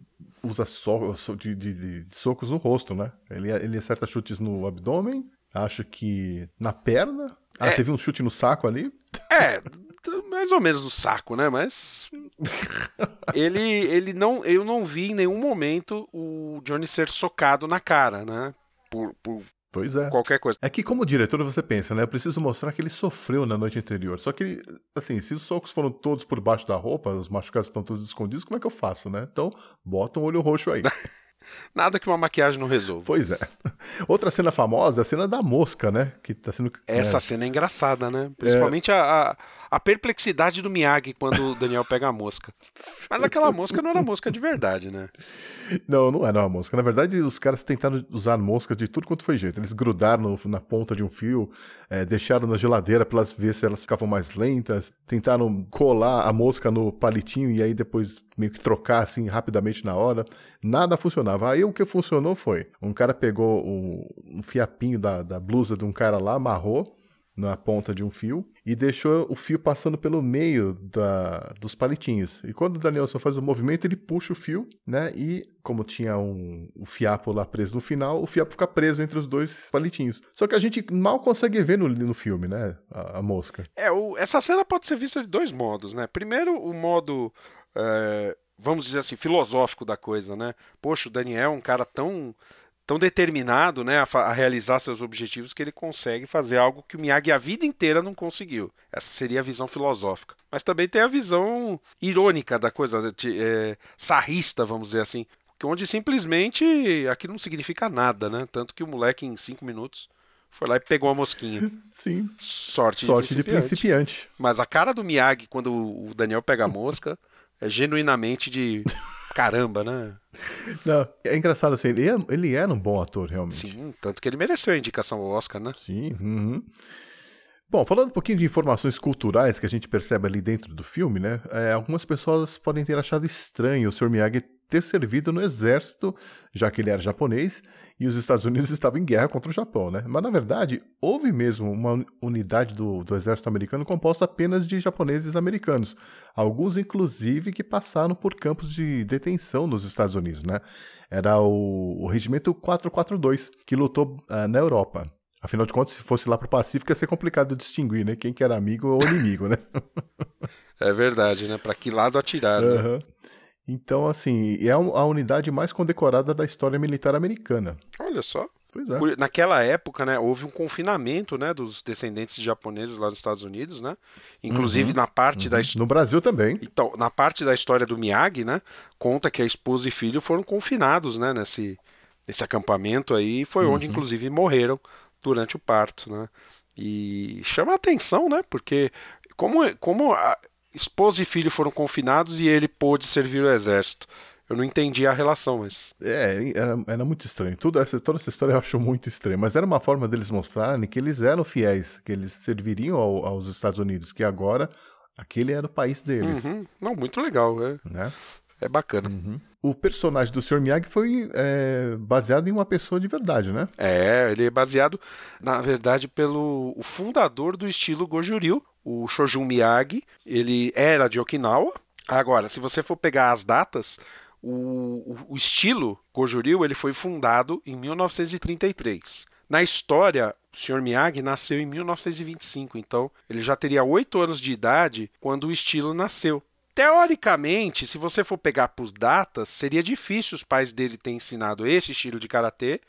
usa so, de- de- de socos no rosto, né? Ele, ele acerta chutes no abdômen, acho que na perna. Ah, É. teve um chute no saco ali. É, mais ou menos no saco, né? Mas ele, ele não, eu não vi em nenhum momento o Johnny ser socado na cara, né? Por, por Pois é. qualquer coisa. É que como diretor você pensa, né? Eu preciso mostrar que ele sofreu na noite anterior. Só que, assim, se os socos foram todos por baixo da roupa, os machucados estão todos escondidos, como é que eu faço, né? Então, bota um olho roxo aí. Nada que uma maquiagem não resolva. pois é. Outra cena famosa é a cena da mosca, né? Que tá sendo... Essa é, cena é engraçada, né? Principalmente a, a, a perplexidade do Miyagi quando o Daniel pega a mosca. Mas aquela mosca não era mosca de verdade, né? Não, não era uma mosca. Na verdade, os caras tentaram usar moscas de tudo quanto foi jeito. Eles grudaram no- na ponta de um fio, eh, deixaram na geladeira para elas ver se elas ficavam mais lentas, tentaram colar a mosca no palitinho e aí depois meio que trocar assim rapidamente na hora. Nada funcionava. Aí o que funcionou foi: um cara pegou o- um fiapinho da, da blusa de um cara lá, amarrou na ponta de um fio e deixou o fio passando pelo meio da, dos palitinhos. E quando o Danielson faz o movimento, ele puxa o fio, né? E como tinha um, o fiapo lá preso no final, o fiapo fica preso entre os dois palitinhos. Só que a gente mal consegue ver no, no filme, né? A, a mosca. É, o- essa cena pode ser vista de dois modos, né? Primeiro, o modo, é, vamos dizer assim, filosófico da coisa, né? Poxa, o Daniel é um cara tão, tão determinado, né, a, a realizar seus objetivos que ele consegue fazer algo que o Miyagi a vida inteira não conseguiu. Essa seria a visão filosófica. Mas também tem a visão irônica da coisa, de- é, sarrista, vamos dizer assim, onde simplesmente aquilo não significa nada, né? Tanto que o moleque em cinco minutos foi lá e pegou a mosquinha. Sim. Sorte, Sorte de principiante. principiante. Mas a cara do Miyagi quando o Daniel pega a mosca é genuinamente de caramba, né? Não, é engraçado assim, ele, é- ele era um bom ator, realmente. Sim, tanto que ele mereceu a indicação ao Oscar, né? Sim. uhum. Bom, falando um pouquinho de informações culturais que a gente percebe ali dentro do filme, né? é, algumas pessoas podem ter achado estranho o Sr. Miyagi ter servido no exército, já que ele era japonês e os Estados Unidos estavam em guerra contra o Japão, né? Mas na verdade, houve mesmo uma uni- unidade do, do exército americano composta apenas de japoneses americanos. Alguns, inclusive, que passaram por campos de detenção nos Estados Unidos, né? Era o, o Regimento 442, que lutou ah, na Europa. Afinal de contas, se fosse lá pro Pacífico, ia ser complicado distinguir, né? Quem que era amigo ou inimigo, né? É verdade, né? Pra que lado atirar, né? Então, assim, é a unidade mais condecorada da história militar americana. Olha só. É. Naquela época, né, houve um confinamento, né, dos descendentes de japoneses lá nos Estados Unidos, né? Inclusive na parte da his- No Brasil também. Então, na parte da história do Miyagi, né, conta que a esposa e filho foram confinados, né, nesse, nesse acampamento aí, foi onde inclusive morreram durante o parto, né? E chama a atenção, né, porque como, como a esposa e filho foram confinados e ele pôde servir o exército. Eu não entendi a relação, mas É, era, era muito estranho. Tudo essa, toda essa história eu acho muito estranha. Mas era uma forma deles mostrarem que eles eram fiéis, que eles serviriam ao- aos Estados Unidos, que agora aquele era o país deles. Uhum. não, muito legal, é, Né? é bacana. O personagem do Sr. Miyagi foi é, baseado em uma pessoa de verdade, né? É, ele é baseado, na verdade, pelo o fundador do estilo Goju-Ryu, o Shojun Miyagi. Ele era de Okinawa, Agora, se você for pegar as datas, o, o, estilo Goju-Ryu ele foi fundado em 1933. Na história, o Sr. Miyagi nasceu em 1925, então ele já teria 8 anos de idade quando o estilo nasceu. Teoricamente, se você for pegar por datas, seria difícil os pais dele terem ensinado esse estilo de karatê,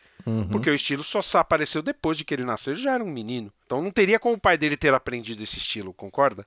porque o estilo só apareceu depois de que ele nasceu, ele já era um menino. Então não teria como o pai dele ter aprendido esse estilo, concorda?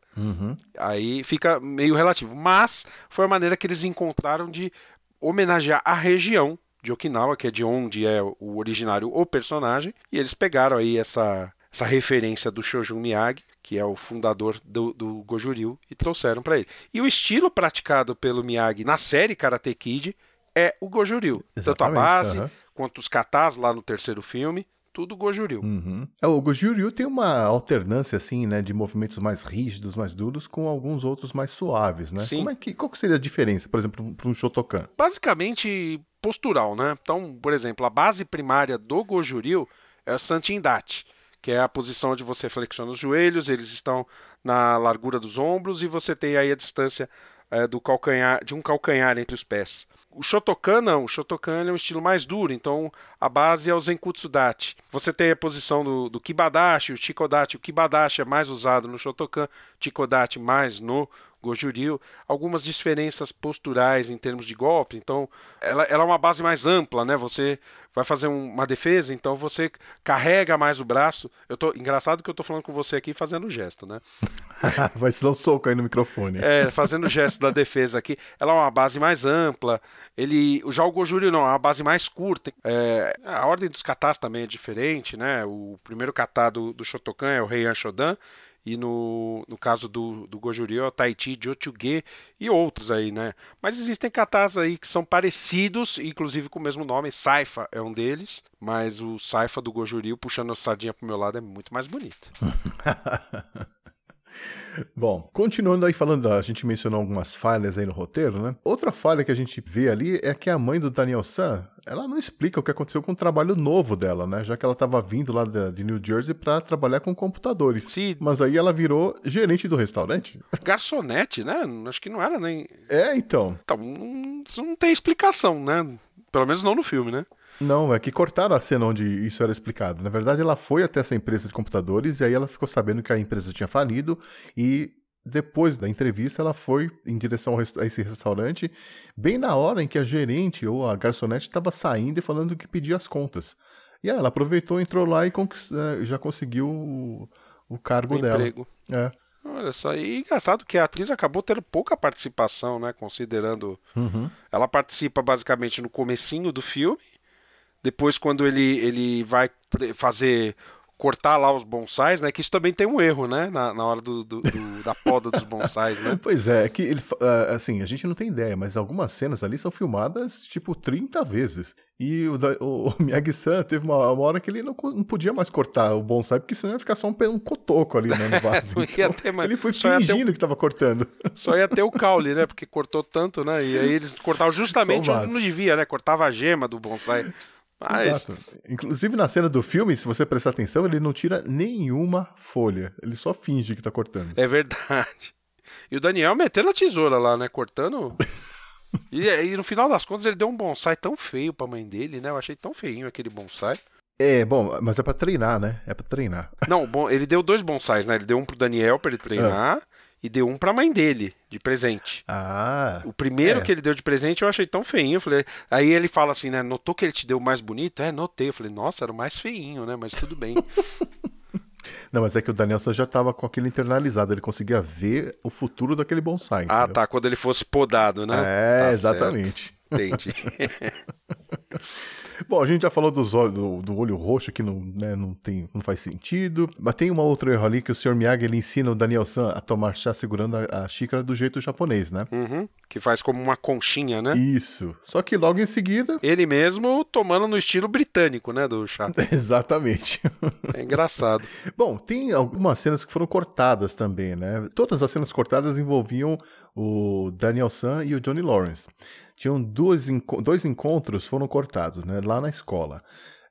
Aí fica meio relativo. Mas foi a maneira que eles encontraram de homenagear a região de Okinawa, que é de onde é o originário o personagem, e eles pegaram aí essa, essa referência do Shojun Miyagi, que é o fundador do, do Goju-Ryu, e trouxeram para ele. E o estilo praticado pelo Miyagi na série Karate Kid é o Goju-Ryu. Tanto a base, aham. quanto os katas lá no terceiro filme, tudo Goju-Ryu. Uhum. É, O Goju-Ryu tem uma alternância, assim, né, de movimentos mais rígidos, mais duros, com alguns outros mais suaves, né? Sim. Como é que, qual que seria a diferença, por exemplo, para um Shotokan? basicamente postural, né? Então, por exemplo, a base primária do Goju-Ryu é o Santindachi, que é a posição onde você flexiona os joelhos, eles estão na largura dos ombros e você tem aí a distância eh, do calcanhar, de um calcanhar entre os pés. O Shotokan não, o Shotokan é um estilo mais duro, então a base é o Zenkutsudachi. Você tem a posição do, do Kibadashi, o Chikodachi. O Kibadashi é mais usado no Shotokan, Chikodachi mais no Goju-Ryu. Algumas diferenças posturais em termos de golpe, então ela, ela é uma base mais ampla, né? Você vai fazer um- uma defesa, então você carrega mais o braço. Eu tô engraçado que eu tô falando com você aqui fazendo gesto, né? Vai se dar um soco aí no microfone. É, fazendo o gesto da defesa aqui. Ela é uma base mais ampla. Ele, já o Goju-Ryu não, é uma base mais curta. É, a ordem dos katas também é diferente, né? O primeiro kata do, do Shotokan é o Heian Shodan. E no, no caso do, do Goju-Ryu é o Taichi Jochuge e outros aí, né? Mas existem katas aí que são parecidos, inclusive com o mesmo nome. Saifa é um deles, mas o Saifa do Goju-Ryu, puxando a sardinha pro meu lado, é muito mais bonito. Bom, continuando aí falando, da- a gente mencionou algumas falhas aí no roteiro, né? Outra falha que a gente vê ali é que a mãe do Daniel San, ela não explica o que aconteceu com o trabalho novo dela, né? Já que ela estava vindo lá de New Jersey para trabalhar com computadores. Sim. Mas aí ela virou gerente do restaurante. Garçonete, né? Acho que não era nem. É, então. Então, isso não tem explicação, né? Pelo menos não no filme, né? Não, é que cortaram a cena onde isso era explicado. Na verdade, ela foi até essa empresa de computadores e aí ela ficou sabendo que a empresa tinha falido e depois da entrevista ela foi em direção a esse restaurante bem na hora em que a gerente ou a garçonete estava saindo e falando que pedia as contas. E aí ela aproveitou, entrou lá e eh, já conseguiu o, o cargo O dela. emprego. É. Olha só, e engraçado que a atriz acabou tendo pouca participação, né? Considerando. Uhum. Ela participa basicamente no comecinho do filme. Depois, quando ele, ele vai fazer. cortar lá os bonsais, né? Que isso também tem um erro, né? Na, na hora do, do- do- da poda dos bonsais, né? Pois é, é que ele, ah, assim, a gente não tem ideia, mas algumas cenas ali são filmadas tipo 30 vezes. E o, o, o Miyagi-san teve uma, uma hora que ele não, não podia mais cortar o bonsai, porque senão ia ficar só um, um cotoco ali né, no vaso. Ter mais- ele foi fingindo que tava cortando. Só ia ter o caule, né? Porque cortou tanto, né? E aí eles cortavam justamente o onde não devia, né? Cortava a gema do bonsai. Mas Exato. Inclusive na cena do filme, se você prestar atenção, ele não tira nenhuma folha. Ele só finge que tá cortando. É verdade. E o Daniel metendo a tesoura lá, né? Cortando. E, e no final das contas ele deu um bonsai tão feio pra mãe dele, né? Eu achei tão feinho aquele bonsai. É, bom, mas é pra treinar, né? É pra treinar. Não, bom, ele deu dois bonsais, né? Ele deu um pro Daniel pra ele treinar e deu um pra mãe dele, de presente. Ah, O primeiro É. que ele deu de presente eu achei tão feinho. Eu falei, aí ele fala assim, né? Notou que ele te deu o mais bonito? É, notei. Eu falei, nossa, era o mais feinho, né? Mas tudo bem. não, mas é que o Danielson já tava com aquilo internalizado. Ele conseguia ver o futuro daquele bonsai. ah, entendeu? tá. Quando ele fosse podado, né? É, Tá exatamente. certo, Entendi. Bom, a gente já falou dos olhos, do, do olho roxo que não, né, não, tem, não faz sentido. Mas tem uma outra erro ali que o Sr. Miyagi ele ensina o Daniel San a tomar chá segurando a, a xícara do jeito japonês, né? Uhum. Que faz como uma conchinha, né? Isso. Só que logo em seguida. Ele mesmo tomando no estilo britânico, né? Do chá. Exatamente. É engraçado. Bom, tem algumas cenas que foram cortadas também, né? Todas as cenas cortadas envolviam o Daniel San e o Johnny Lawrence. Tinham dois, enco- dois encontros foram cortados, né? Lá na escola.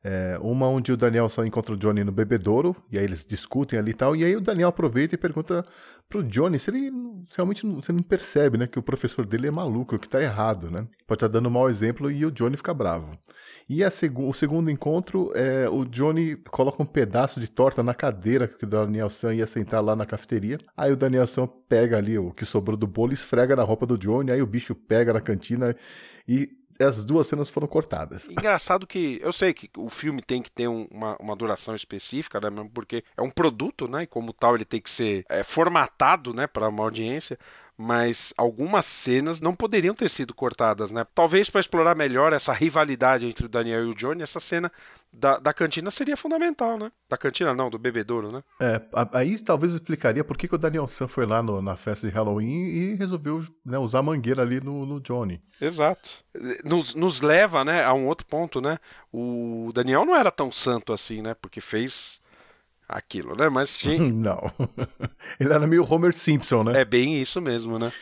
É, uma onde o Daniel só encontra o Johnny no bebedouro, e aí eles discutem ali e tal, e aí o Daniel aproveita e pergunta pro Johnny se ele realmente não, ele não percebe, né, que o professor dele é maluco, que tá errado, né? Pode estar dando um mau exemplo e o Johnny fica bravo. E a segu- o segundo encontro, é, o Johnny coloca um pedaço de torta na cadeira que o Daniel San ia sentar lá na cafeteria. Aí o Daniel San pega ali o que sobrou do bolo e esfrega na roupa do Johnny. Aí o bicho pega na cantina e as duas cenas foram cortadas. Engraçado que eu sei que o filme tem que ter um- uma, uma duração específica, né? mesmo Porque é um produto, né? E como tal ele tem que ser é, formatado, né? Para uma audiência. Mas algumas cenas não poderiam ter sido cortadas, né? Talvez para explorar melhor essa rivalidade entre o Daniel e o Johnny, essa cena da, da cantina seria fundamental, né? Da cantina não, do bebedouro, né? É, aí talvez explicaria por que, que o Daniel San foi lá no- na festa de Halloween e resolveu né, usar a mangueira ali no, no Johnny. Exato. Nos, nos leva, né, a um outro ponto, né? O Daniel não era tão santo assim, né? Porque fez aquilo, né? Mas sim, Não. Ele era meio Homer Simpson, né? é bem isso mesmo, né?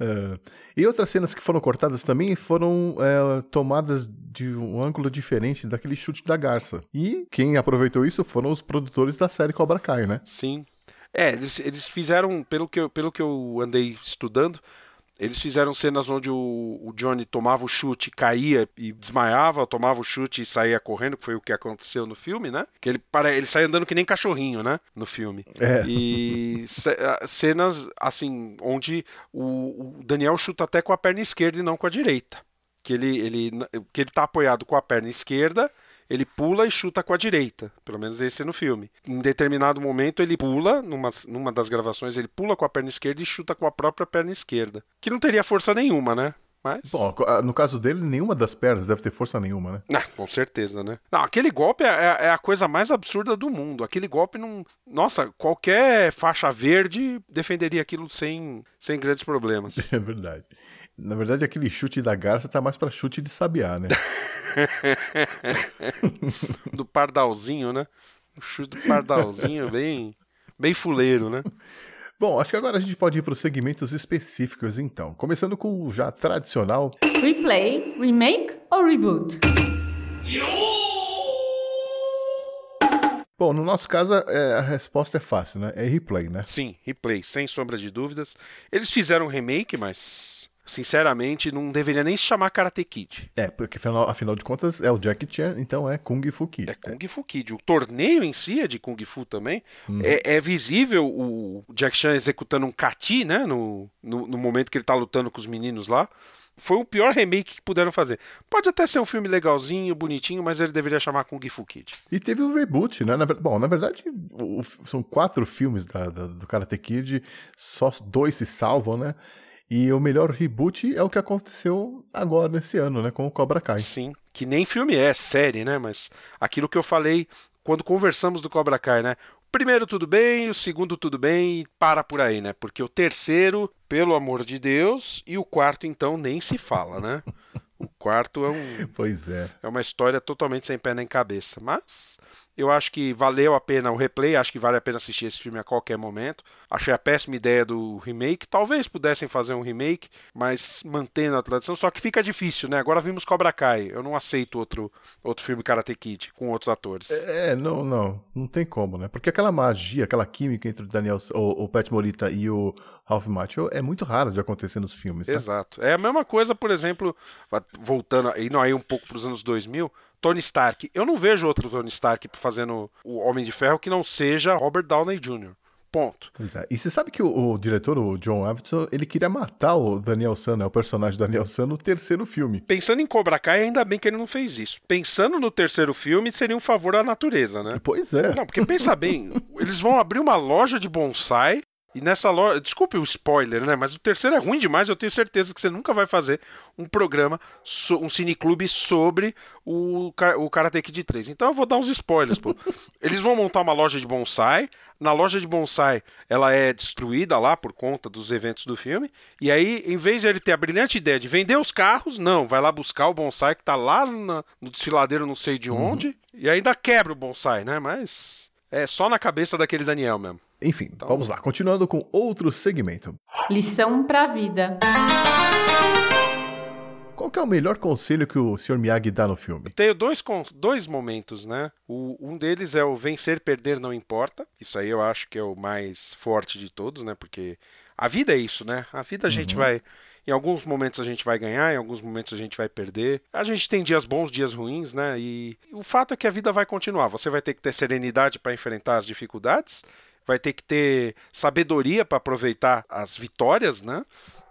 É. E outras cenas que foram cortadas também foram é, tomadas de um ângulo diferente daquele chute da garça. E quem aproveitou isso foram os produtores da série Cobra Kai, né? Sim. É, eles, eles fizeram, pelo que, eu, pelo que eu andei estudando, eles fizeram cenas onde o, o Johnny tomava o chute, caía e desmaiava, tomava o chute e saía correndo, que foi o que aconteceu no filme, né? Que ele, para, ele sai andando que nem cachorrinho, né? No filme. É. E ce- cenas, assim, onde o, o Daniel chuta até com a perna esquerda e não com a direita. Que ele, ele, que ele tá apoiado com a perna esquerda, ele pula e chuta com a direita. Pelo menos esse é no filme. Em determinado momento ele pula, numa, numa das gravações, ele pula com a perna esquerda e chuta com a própria perna esquerda. Que não teria força nenhuma, né? Mas. Bom, ah, no caso dele, nenhuma das pernas deve ter força nenhuma, né? Ah, com certeza, né? Não, aquele golpe é, é- é a coisa mais absurda do mundo. Aquele golpe não. Nossa, qualquer faixa verde defenderia aquilo sem, sem grandes problemas. É verdade. Na verdade, aquele chute da garça tá mais pra chute de sabiá, né? do pardalzinho, né? O chute do pardalzinho, bem, bem fuleiro, né? Bom, acho que agora a gente pode ir para os segmentos específicos, então. Começando com o já tradicional Replay, remake ou reboot? Bom, no nosso caso, é, a resposta é fácil, né? É replay, né? Sim, replay, sem sombra de dúvidas. Eles fizeram um remake, mas sinceramente não deveria nem se chamar Karate Kid. É, porque afinal, afinal de contas é o Jackie Chan, então é Kung Fu Kid. É Kung Fu Kid. O torneio em si é de Kung Fu também. É, é visível o Jack Chan executando um kati, né? No, no, no momento que ele tá lutando com os meninos lá. Foi o pior remake que puderam fazer. Pode até ser um filme legalzinho, bonitinho, mas ele deveria chamar Kung Fu Kid. E teve o reboot, né? Na bom, na verdade, o- são quatro filmes da- da- do Karate Kid, só dois se salvam, né? E o melhor reboot é o que aconteceu agora, nesse ano, né? Com o Cobra Kai. Sim, que nem filme é, série, né? Mas aquilo que eu falei quando conversamos do Cobra Kai, né? O primeiro tudo bem, o segundo tudo bem e para por aí, né? Porque o terceiro, pelo amor de Deus, e o quarto então nem se fala, né? O quarto é, um, Pois é. é uma história totalmente sem pé nem cabeça, mas eu acho que valeu a pena o replay, acho que vale a pena assistir esse filme a qualquer momento. Achei a péssima ideia do remake, talvez pudessem fazer um remake, mas mantendo a tradição, só que fica difícil, né? Agora vimos Cobra Kai, eu não aceito outro, outro filme Karate Kid com outros atores. É, não, não. Não tem como, né? Porque aquela magia, aquela química entre o Daniel, o, o Pat Morita e o Ralph Macchio é muito raro de acontecer nos filmes, né? Exato. É a mesma coisa, por exemplo, voltando indo aí um pouco para os anos 2000, Tony Stark. Eu não vejo outro Tony Stark fazendo o Homem de Ferro que não seja Robert Downey Jr. Ponto. É. E você sabe que o, o diretor, o John Avildsen, ele queria matar o Daniel San, né, o personagem do Daniel San, no terceiro filme. Pensando em Cobra Kai, ainda bem que ele não fez isso. Pensando no terceiro filme, seria um favor à natureza, né? Pois é. Não, porque pensa bem, eles vão abrir uma loja de bonsai e nessa loja, desculpe o spoiler, né? Mas o terceiro é ruim demais. Eu tenho certeza que você nunca vai fazer um programa, so- um cineclube sobre o, o Karate Kid 3. Então eu vou dar uns spoilers, pô. Eles vão montar uma loja de bonsai. Na loja de bonsai, ela é destruída lá por conta dos eventos do filme. E aí, em vez de ele ter a brilhante ideia de vender os carros, não, vai lá buscar o bonsai que tá lá na- no desfiladeiro, não sei de onde, e ainda quebra o bonsai, né? Mas é só na cabeça daquele Daniel mesmo. Enfim, vamos lá. Continuando com outro segmento. Lição pra vida. Qual que é o melhor conselho que o Sr. Miyagi dá no filme? Tenho dois, dois momentos, né? O, um deles é o vencer, perder não importa. Isso aí eu acho que é o mais forte de todos, né? Porque a vida é isso, né? A vida a gente vai. Em alguns momentos a gente vai ganhar, em alguns momentos a gente vai perder. A gente tem dias bons, dias ruins, né? E o fato é que a vida vai continuar. Você vai ter que ter serenidade para enfrentar as dificuldades, vai ter que ter sabedoria para aproveitar as vitórias, né?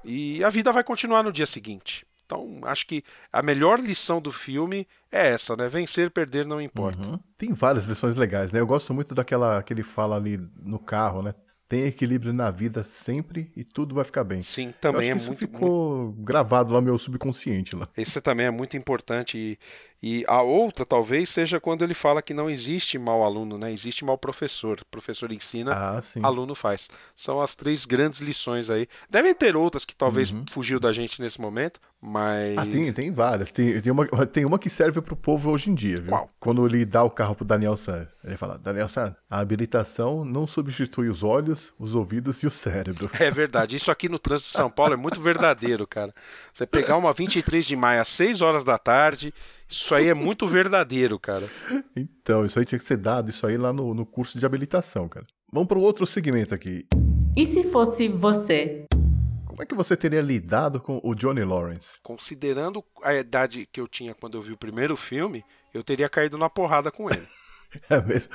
E a vida vai continuar no dia seguinte. Então, acho que a melhor lição do filme é essa, né? Vencer, perder não importa. Tem várias lições legais, né? Eu gosto muito daquela que ele fala ali no carro, né? Tem equilíbrio na vida sempre e tudo vai ficar bem. Sim, também é isso muito, ficou gravado lá no meu subconsciente lá. Esse também é muito importante. E, e a outra, talvez, seja quando ele fala que não existe mau aluno, né? Existe mau professor. O professor ensina, Ah, aluno faz. São as três grandes lições aí. Devem ter outras que talvez fugiu da gente nesse momento, mas. Uhum. Ah, tem, tem várias. Tem, tem, uma, tem uma que serve pro povo hoje em dia, viu? Qual? Quando ele dá o carro pro Daniel San, ele fala: Daniel San, a habilitação não substitui os olhos, os ouvidos e o cérebro. É verdade. Isso aqui no trânsito de São Paulo é muito verdadeiro, cara. Você pegar uma 23 de maio às 6 horas da tarde, isso aí é muito verdadeiro, cara. Então, isso aí tinha que ser dado, isso aí lá no, no curso de habilitação, cara. Vamos para outro segmento aqui. E se fosse você? Como é que você teria lidado com o Johnny Lawrence? Considerando a idade que eu tinha quando eu vi o primeiro filme, eu teria caído na porrada com ele. É mesmo?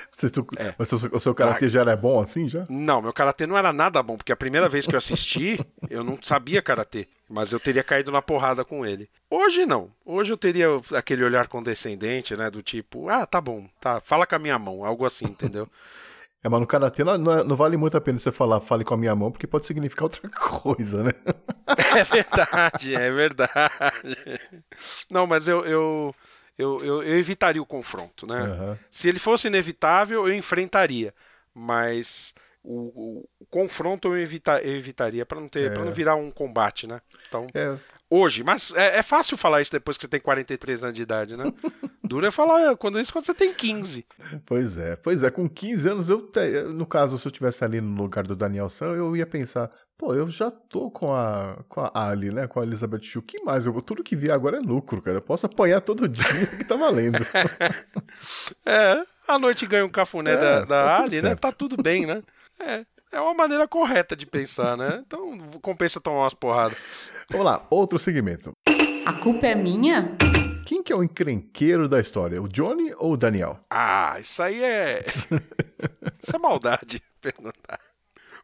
É. Mas o seu, o seu karatê já era bom assim já? Não, meu karatê não era nada bom, porque a primeira vez que eu assisti, eu não sabia karatê, mas eu teria caído na porrada com ele. Hoje não. Hoje eu teria aquele olhar condescendente, né, do tipo, ah, tá bom, tá, fala com a minha mão, algo assim, entendeu? É, mas no karatê não, não, é- não vale muito a pena você falar fale com a minha mão, porque pode significar outra coisa, né? É verdade, é verdade. Não, mas eu, eu, eu, eu, eu evitaria o confronto, né? Aham. Se ele fosse inevitável, eu enfrentaria. Mas o, o- o confronto eu, evita, eu evitaria para não ter, para não virar um combate, né? Então, É, hoje, mas é, é fácil falar isso depois que você tem 43 anos de idade, né? Duro é falar quando isso quando você tem 15. Pois é, pois é, com 15 anos, eu te- no caso, se eu estivesse ali no lugar do Daniel San, eu ia pensar, pô, eu já tô com a, com a Ali, né, com a Elizabeth Shue, que mais? Eu, tudo que vier agora é lucro, cara, eu posso apanhar todo dia que tá valendo. É, à noite ganha um cafuné É, da, da tá Ali, né? certo. Tá tudo bem, né? É, é uma maneira correta de pensar, né? Então compensa tomar umas porradas. Vamos lá, outro segmento. A culpa é minha? Quem que é o encrenqueiro da história, o Johnny ou o Daniel? Ah, isso aí é. Isso é maldade perguntar.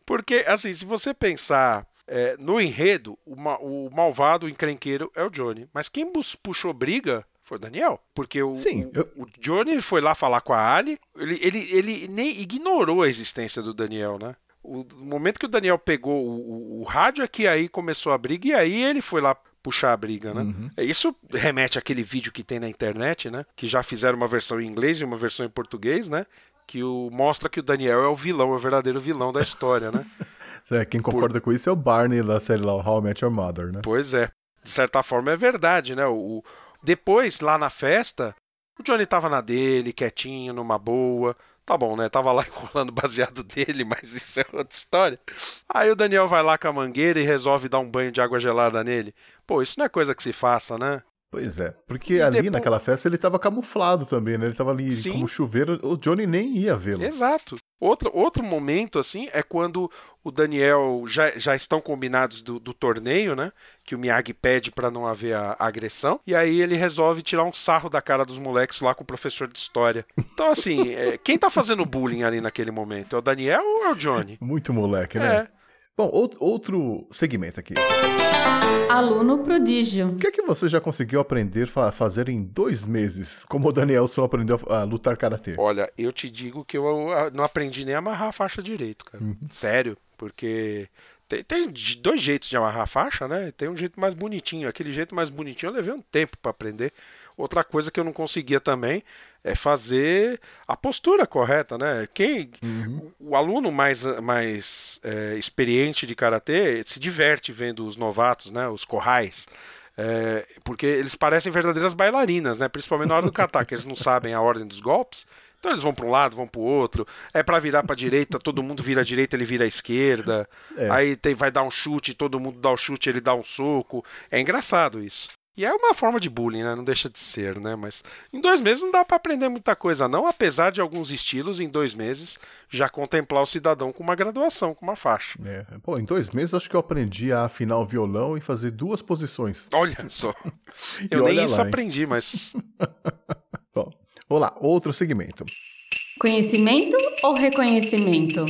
Porque, assim, se você pensar é, no enredo, o, ma- o malvado, o encrenqueiro é o Johnny. Mas quem puxou briga foi o Daniel. Porque o, Sim, o, eu- o Johnny foi lá falar com a Ali, ele, ele, ele nem ignorou a existência do Daniel, né? O, momento que o Daniel pegou o, o- o rádio é que aí começou a briga e aí ele foi lá puxar a briga, né? Isso remete àquele vídeo que tem na internet, né? Que já fizeram uma versão em inglês e uma versão em português, né? Que o, mostra que o Daniel é o vilão, é o verdadeiro vilão da história, né? É, Quem concorda com isso é o Barney da série lá, o How I Met Your Mother, né? Pois é. De certa forma é verdade, né? O, o- depois, lá na festa, o Johnny tava na dele, quietinho, numa boa. Tá bom, né? Tava lá enrolando baseado dele, mas isso é outra história. Aí o Daniel vai lá com a mangueira e resolve dar um banho de água gelada nele. Pô, isso não é coisa que se faça, né? Pois é, porque E ali depois- naquela festa ele tava camuflado também, né? Ele tava ali Sim. como chuveiro, o Johnny nem ia vê-lo. Exato. Outro, outro momento, assim, é quando o Daniel já, já estão combinados do, do torneio, né? Que o Miyagi pede pra não haver a, a agressão. E aí ele resolve tirar um sarro da cara dos moleques lá com o professor de história. Então, assim, é, quem tá fazendo bullying ali naquele momento? É o Daniel ou é o Johnny? Muito moleque, né? É. Bom, out- outro segmento aqui. Aluno prodígio. O que é que você já conseguiu aprender a fazer em dois meses? Como o Danielson aprendeu a lutar karatê? Olha, eu te digo que eu não aprendi nem a amarrar a faixa direito, cara. Sério, porque tem, tem dois jeitos de amarrar a faixa, né? Tem um jeito mais bonitinho. Aquele jeito mais bonitinho eu levei um tempo para aprender. Outra coisa que eu não conseguia também é fazer a postura correta, né? Quem, o, o aluno mais, mais é, experiente de karatê se diverte vendo os novatos, né? Os corrais. É, porque eles parecem verdadeiras bailarinas, né? Principalmente na hora do kata, que eles não sabem a ordem dos golpes. Então eles vão para um lado, vão para o outro. É para virar para direita, todo mundo vira à direita, ele vira à esquerda. É. Aí tem, vai dar um chute, todo mundo dá o chute, ele dá um soco. É engraçado isso. E é uma forma de bullying, né? Não deixa de ser, né? Mas em dois meses não dá para aprender muita coisa, não. Apesar de alguns estilos, em dois meses, já contemplar o cidadão com uma graduação, com uma faixa. É. Pô, em dois meses acho que eu aprendi a afinar o violão e fazer duas posições. Olha só. E Eu nem isso lá, aprendi, mas. Bom, vamos lá, outro segmento. Conhecimento ou reconhecimento?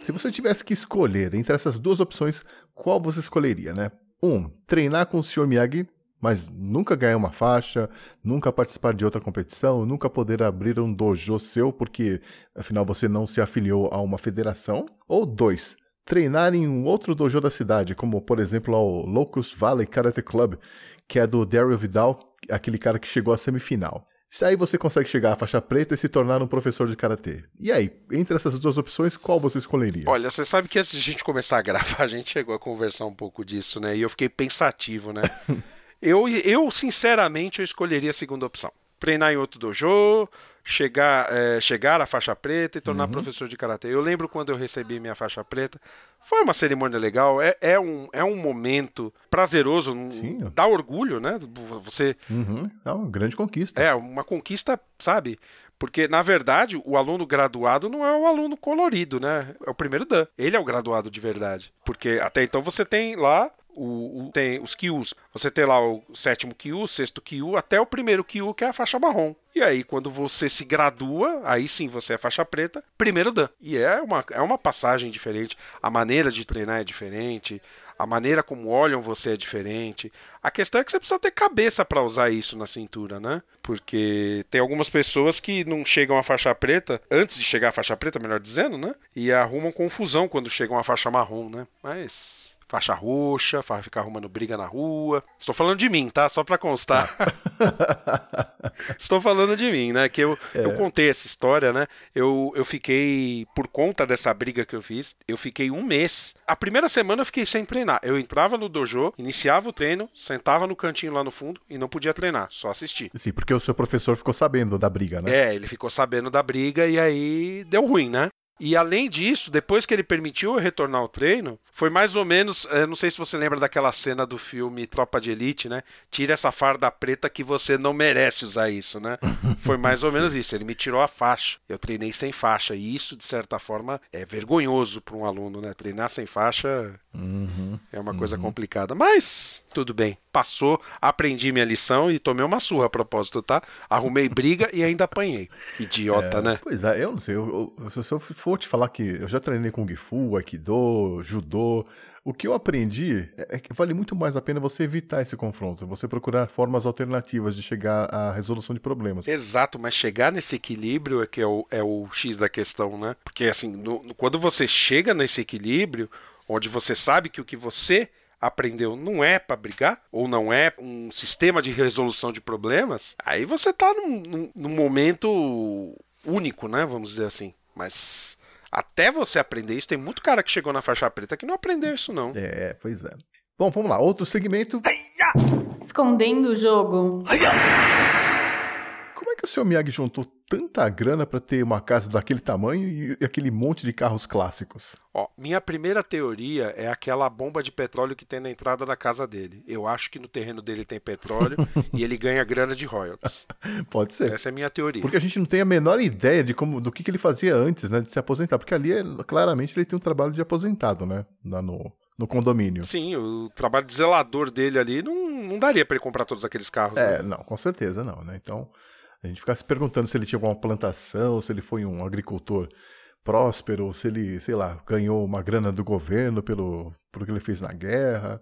Se você tivesse que escolher entre essas duas opções, qual você escolheria, né? Um, treinar com o Sr. Miyagi, mas nunca ganhar uma faixa, nunca participar de outra competição, nunca poder abrir um dojo seu porque afinal você não se afiliou a uma federação. Ou dois, treinar em um outro dojo da cidade, como por exemplo ao Locust Valley Karate Club, que é do Daryl Vidal, aquele cara que chegou à semifinal. Isso aí você consegue chegar à faixa preta e se tornar um professor de karatê. E aí, entre essas duas opções, qual você escolheria? Olha, você sabe que antes de a gente começar a gravar, a gente chegou a conversar um pouco disso, né? E eu fiquei pensativo, né? eu, eu, sinceramente, eu escolheria a segunda opção. Treinar em outro dojo, chegar, é, chegar à faixa preta e tornar professor de karatê. Eu lembro quando eu recebi minha faixa preta. Foi uma cerimônia legal, é, é, um, é um momento prazeroso, Sim. dá orgulho, né? Você Uhum, é uma grande conquista. é uma conquista, sabe? Porque, na verdade, o aluno graduado não é o aluno colorido, né? É o primeiro Dan. Ele é o graduado de verdade. Porque até então você tem lá o, o- tem os Kyus. Você tem lá o sétimo Kyu, o sexto Kyu, até o primeiro Kyu, que é a faixa marrom. E aí, quando você se gradua, aí sim você é faixa preta, primeiro Dan. E é uma, é uma passagem diferente. A maneira de treinar é diferente. A maneira como olham você é diferente. A questão é que você precisa ter cabeça para usar isso na cintura, né? Porque tem algumas pessoas que não chegam à faixa preta, antes de chegar à faixa preta, melhor dizendo, né? E arrumam confusão quando chegam à faixa marrom, né? Mas. Faixa roxa, ficar arrumando briga na rua. Estou falando de mim, tá? Só para constar. Estou falando de mim, né? Que eu, eu contei essa história, né? Eu, eu fiquei, por conta dessa briga que eu fiz, eu fiquei um mês. A primeira semana eu fiquei sem treinar. Eu entrava no dojo, iniciava o treino, sentava no cantinho lá no fundo e não podia treinar, só assistir. Sim, porque o seu professor ficou sabendo da briga, né? É, ele ficou sabendo da briga e aí deu ruim, né? E além disso, depois que ele permitiu eu retornar ao treino, foi mais ou menos. eh, não sei se você lembra daquela cena do filme Tropa de Elite, né? Tira essa farda preta que você não merece usar isso, né? Foi mais ou menos isso. Ele me tirou a faixa. Eu treinei sem faixa. E isso, de certa forma, é vergonhoso para um aluno, né? Treinar sem faixa é uma coisa complicada. Mas, tudo bem. Passou, aprendi minha lição e tomei uma surra a propósito, tá? Arrumei briga e ainda apanhei. Idiota, né? Pois é, eu não sei. eu- eu- se eu for te falar que eu já treinei Kung Fu, Aikido, Judô, o que eu aprendi é é que vale muito mais a pena você evitar esse confronto, você procurar formas alternativas de chegar à resolução de problemas. Exato, mas chegar nesse equilíbrio é que é o, é o X da questão, né? Porque assim, no- quando você chega nesse equilíbrio, onde você sabe que o que você aprendeu não é pra brigar, ou não é um sistema de resolução de problemas, aí você tá num, num- num momento único, né? Vamos dizer assim. Mas até você aprender isso, tem muito cara que chegou na faixa preta que não aprendeu isso, não. É, pois é. Bom, vamos lá. Outro segmento. Escondendo o jogo. Que o seu Miyagi juntou tanta grana pra ter uma casa daquele tamanho e aquele monte de carros clássicos? Ó, minha primeira teoria é aquela bomba de petróleo que tem na entrada da casa dele. Eu acho que no terreno dele tem petróleo e ele ganha grana de royalties. Pode ser. Essa é a minha teoria. Porque a gente não tem a menor ideia de como, do que, que ele fazia antes, né, de se aposentar. Porque ali, é- claramente, ele tem um trabalho de aposentado, né, lá no, no condomínio. Sim, o trabalho de zelador dele ali não, não daria pra ele comprar todos aqueles carros. né? É, não, com certeza não, né? Então, a gente fica se perguntando se ele tinha alguma plantação, se ele foi um agricultor próspero, se ele, sei lá, ganhou uma grana do governo pelo, pelo que ele fez na guerra.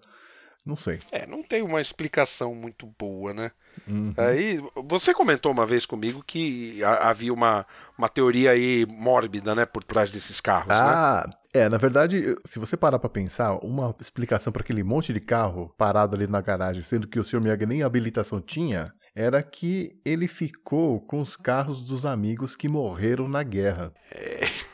Não sei. É, não tem uma explicação muito boa, né? Uhum. Aí, você comentou uma vez comigo que ha- havia uma, uma teoria aí mórbida, né, por trás desses carros, né? Ah, é, na verdade, se você parar pra pensar, uma explicação para aquele monte de carro parado ali na garagem, sendo que o Sr. Miyagi nem habilitação tinha, era que ele ficou com os carros dos amigos que morreram na guerra. Isso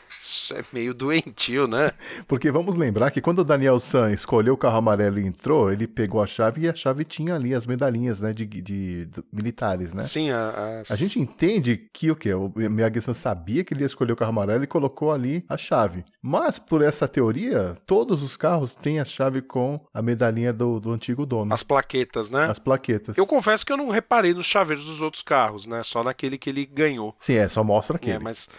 é meio doentio, né? Porque vamos lembrar que quando o Daniel San escolheu o carro amarelo e entrou, ele pegou a chave e a chave tinha ali as medalhinhas, né, de, de- de militares, né? Sim, a, A gente entende que o quê? O Miyagi-san sabia que ele ia escolher o carro amarelo e colocou ali a chave. Mas, por essa teoria, todos os carros têm a chave com a medalhinha do, do antigo dono. as plaquetas, né? As plaquetas. Eu confesso que eu não reparei nos chaveiros dos outros carros, né? Só naquele que ele ganhou. Sim, é, só mostra aquele. É, mas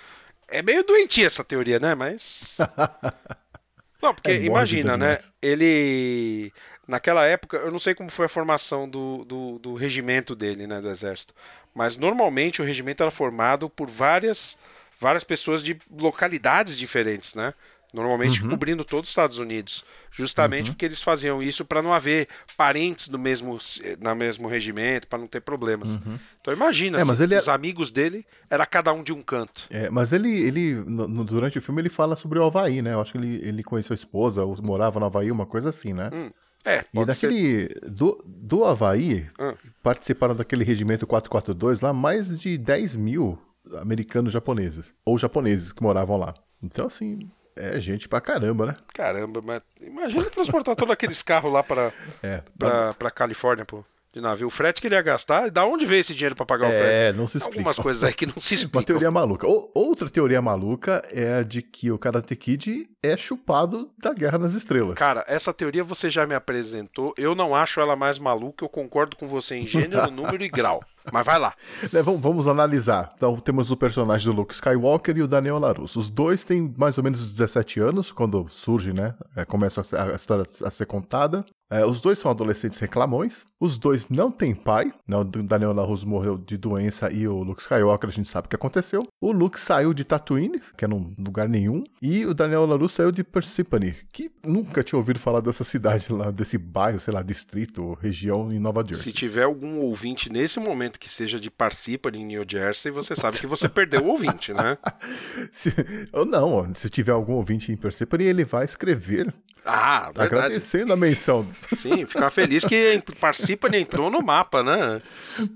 é meio doentia essa teoria, né? Mas. Não, porque É imagina, né? Ele. Naquela época, eu não sei como foi a formação do, do, do regimento dele, né? Do exército. Mas normalmente o regimento era formado por várias, várias pessoas de localidades diferentes, né? Normalmente Uhum. cobrindo todos os Estados Unidos. Justamente porque eles faziam isso para não haver parentes do mesmo, na mesmo regimento, para não ter problemas. Então imagina, É, ele é- os amigos dele era cada um de um canto. É, mas ele, ele no- durante o filme, ele fala sobre o Havaí, né? Eu acho que ele, ele conheceu a esposa, ou morava no Havaí, uma coisa assim, né? Hum, É, E pode ser. daquele. Do, do Havaí, Ah. participaram daquele regimento 442 lá mais de 10 mil americanos japoneses. Ou japoneses que moravam lá. Então, assim, é gente pra caramba, né? Caramba, mas imagina transportar todos aqueles carros lá para É. pra, pra Califórnia, pô, de navio. O frete que ele ia gastar, da onde veio esse dinheiro para pagar o frete? É, não se explica. Algumas coisas aí que não se Uma explicam. teoria maluca. Ou- outra teoria maluca é a de que o Karate Kid é chupado da Guerra nas Estrelas. Cara, essa teoria você já me apresentou. Eu não acho ela mais maluca. Eu concordo com você em gênero, número e grau. Mas vai lá. Né, vamos, vamos analisar. Então, temos o personagem do Luke Skywalker e o Daniel LaRusso. Os dois têm mais ou menos 17 anos quando surge, né? é, começa a, a história a ser contada. É, os dois são adolescentes reclamões. Os dois não têm pai. Né? O Daniel LaRusso morreu de doença e o Luke Skywalker a gente sabe o que aconteceu. O Luke saiu de Tatooine, que é num lugar nenhum. E o Daniel LaRusso saiu de Persephone, que nunca tinha ouvido falar dessa cidade lá, desse bairro, sei lá, distrito, região em Nova Jersey. Se tiver algum ouvinte nesse momento que seja de Parsippany, em New Jersey, você sabe que você perdeu o ouvinte, né? Se, ou não, ó, se tiver algum ouvinte em Persephone, ele vai escrever Ah, verdade. agradecendo a menção. Sim, ficar feliz que Parsippany entrou no mapa, né?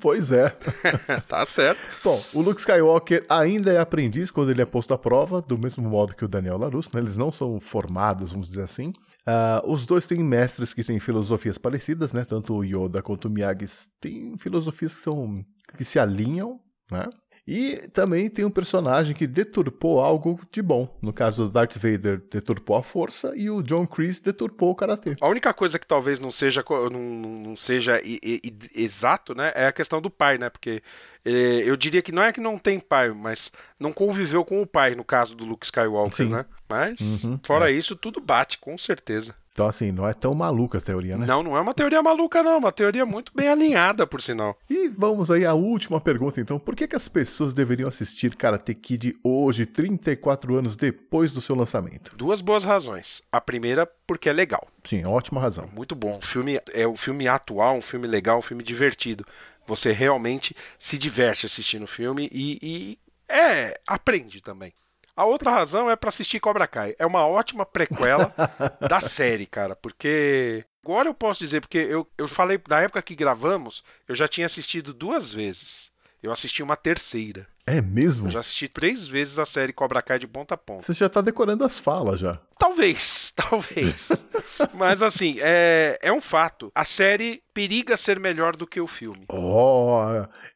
pois é. tá certo. Bom, o Luke Skywalker ainda é aprendiz quando ele é posto à prova, do mesmo modo que o Daniel LaRusso, né? Eles não são formados, vamos dizer assim. Ah, os dois têm mestres que têm filosofias parecidas, né? Tanto o Yoda quanto o Miyagi têm filosofias que, são, que se alinham, né? E também tem um personagem que deturpou algo de bom. No caso, o Darth Vader deturpou a força e o John Kreese deturpou o karatê. A única coisa que talvez não seja, não, não seja i- i- exato, né, é a questão do pai, né? Porque eh, eu diria que não é que não tem pai, mas não conviveu com o pai, no caso do Luke Skywalker, Sim. né? Mas, Uhum, fora isso, tudo bate, com certeza. Então, assim, não é tão maluca a teoria, né? Não, não é uma teoria maluca, não. é Uma teoria muito bem alinhada, por sinal. E vamos aí à última pergunta, então. Por que, que as pessoas deveriam assistir Karate Kid hoje, 34 anos depois do seu lançamento? Duas boas razões. A primeira, porque é legal. Sim, ótima razão. Muito bom. O filme é um filme atual, um filme legal, um filme divertido. Você realmente se diverte assistindo o filme e, e é aprende também. A outra razão é pra assistir Cobra Kai. É uma ótima prequela da série, cara, porque agora eu posso dizer porque eu, eu falei na época que gravamos, eu já tinha assistido duas vezes. Eu assisti uma terceira. É mesmo? Eu já assisti três vezes a série Cobra Kai de ponta a ponta. Você já tá decorando as falas já. Talvez, talvez. Mas assim, é, é um fato. A série periga ser melhor do que o filme. Oh,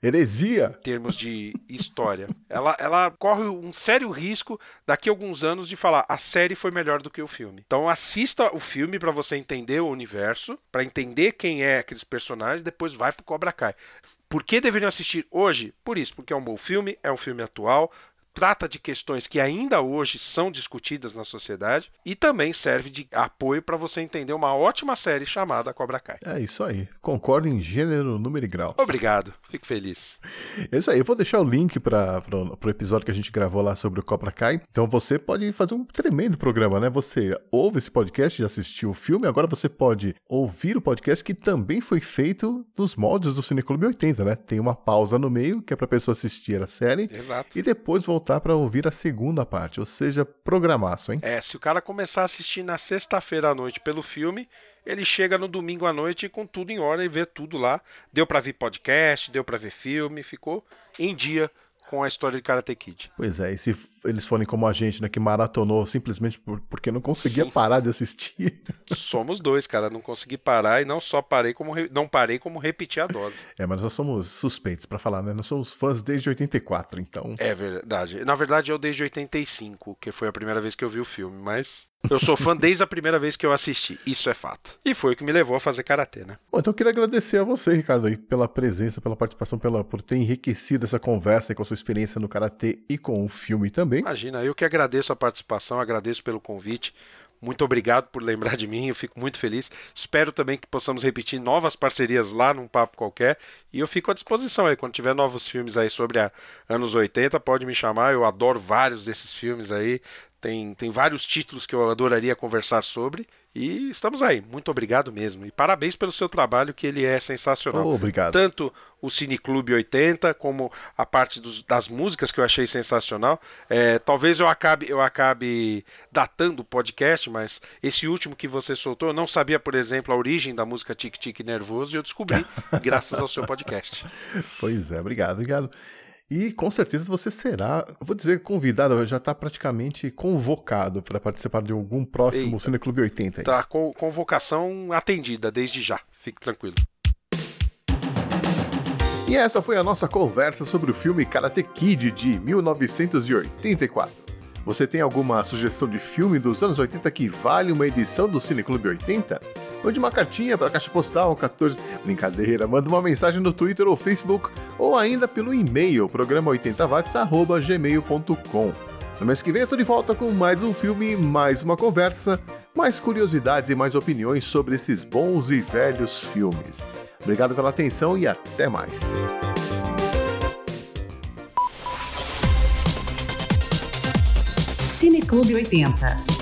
heresia! Em termos de história. Ela, ela corre um sério risco daqui a alguns anos de falar a série foi melhor do que o filme. Então assista o filme pra você entender o universo, pra entender quem é aqueles personagens, depois vai pro Cobra Kai. Por que deveriam assistir hoje? Por isso, porque é um bom filme, é um filme atual, trata de questões que ainda hoje são discutidas na sociedade e também serve de apoio para você entender uma ótima série chamada Cobra Kai. É isso aí. Concordo em gênero, número e grau. Obrigado, fico feliz. É isso aí. Eu vou deixar o link para o episódio que a gente gravou lá sobre o Cobra Kai. Então você pode fazer um tremendo programa, né? Você ouve esse podcast e assistiu o filme, agora você pode ouvir o podcast que também foi feito nos moldes do Cineclube 80, né? Tem uma pausa no meio que é para pessoa assistir a série Exato. e depois voltar para ouvir a segunda parte, ou seja, programaço, hein? É, se o cara começar a assistir na sexta-feira à noite pelo filme, ele chega no domingo à noite com tudo em hora e vê tudo lá. Deu pra ver podcast, deu pra ver filme, ficou em dia com a história de Karate Kid. Pois é, e se eles forem como a gente, né, que maratonou simplesmente por- porque não conseguia Sim. parar de assistir. Somos dois, cara. Não consegui parar e não só parei como re- não parei como repeti a dose. É, mas nós somos suspeitos pra falar, né? Nós somos fãs desde 84, então. É verdade. Na verdade, eu desde 85, que foi a primeira vez que eu vi o filme, mas eu sou fã desde a primeira vez que eu assisti. Isso é fato. E foi o que me levou a fazer karatê, né? Bom, então eu queria agradecer a você, Ricardo, aí, pela presença, pela participação, pela, por ter enriquecido essa conversa aí com a sua experiência no Karatê e com o filme também. Imagina, eu que agradeço a participação, agradeço pelo convite. Muito obrigado por lembrar de mim, eu fico muito feliz. Espero também que possamos repetir novas parcerias lá num papo qualquer. E eu fico à disposição aí, quando tiver novos filmes aí sobre a anos 80, pode me chamar. Eu adoro vários desses filmes aí. Tem, tem vários títulos que eu adoraria conversar sobre. E estamos aí. Muito obrigado mesmo. E parabéns pelo seu trabalho, que ele é sensacional. Oh, obrigado. Tanto o Cineclube 80, como a parte dos- das músicas que eu achei sensacional. É, talvez eu acabe, eu acabe datando o podcast, mas esse último que você soltou, eu não sabia, por exemplo, a origem da música Tic Tic Nervoso e eu descobri graças ao seu podcast. Pois é, obrigado, obrigado. E com certeza você será, vou dizer convidado, já está praticamente convocado para participar de algum próximo Eita. Cineclube 80 aí. Tá, co- convocação atendida desde já. Fique tranquilo. E essa foi a nossa conversa sobre o filme Karate Kid de 1984. Você tem alguma sugestão de filme dos anos 80 que vale uma edição do Cineclube 80? Mande uma cartinha para a caixa postal 14. Brincadeira, manda uma mensagem no Twitter ou Facebook ou ainda pelo e-mail programa80watts@gmail.com. No mês que vem eu tô de volta com mais um filme, mais uma conversa, mais curiosidades e mais opiniões sobre esses bons e velhos filmes. Obrigado pela atenção e até mais. Cineclube 80.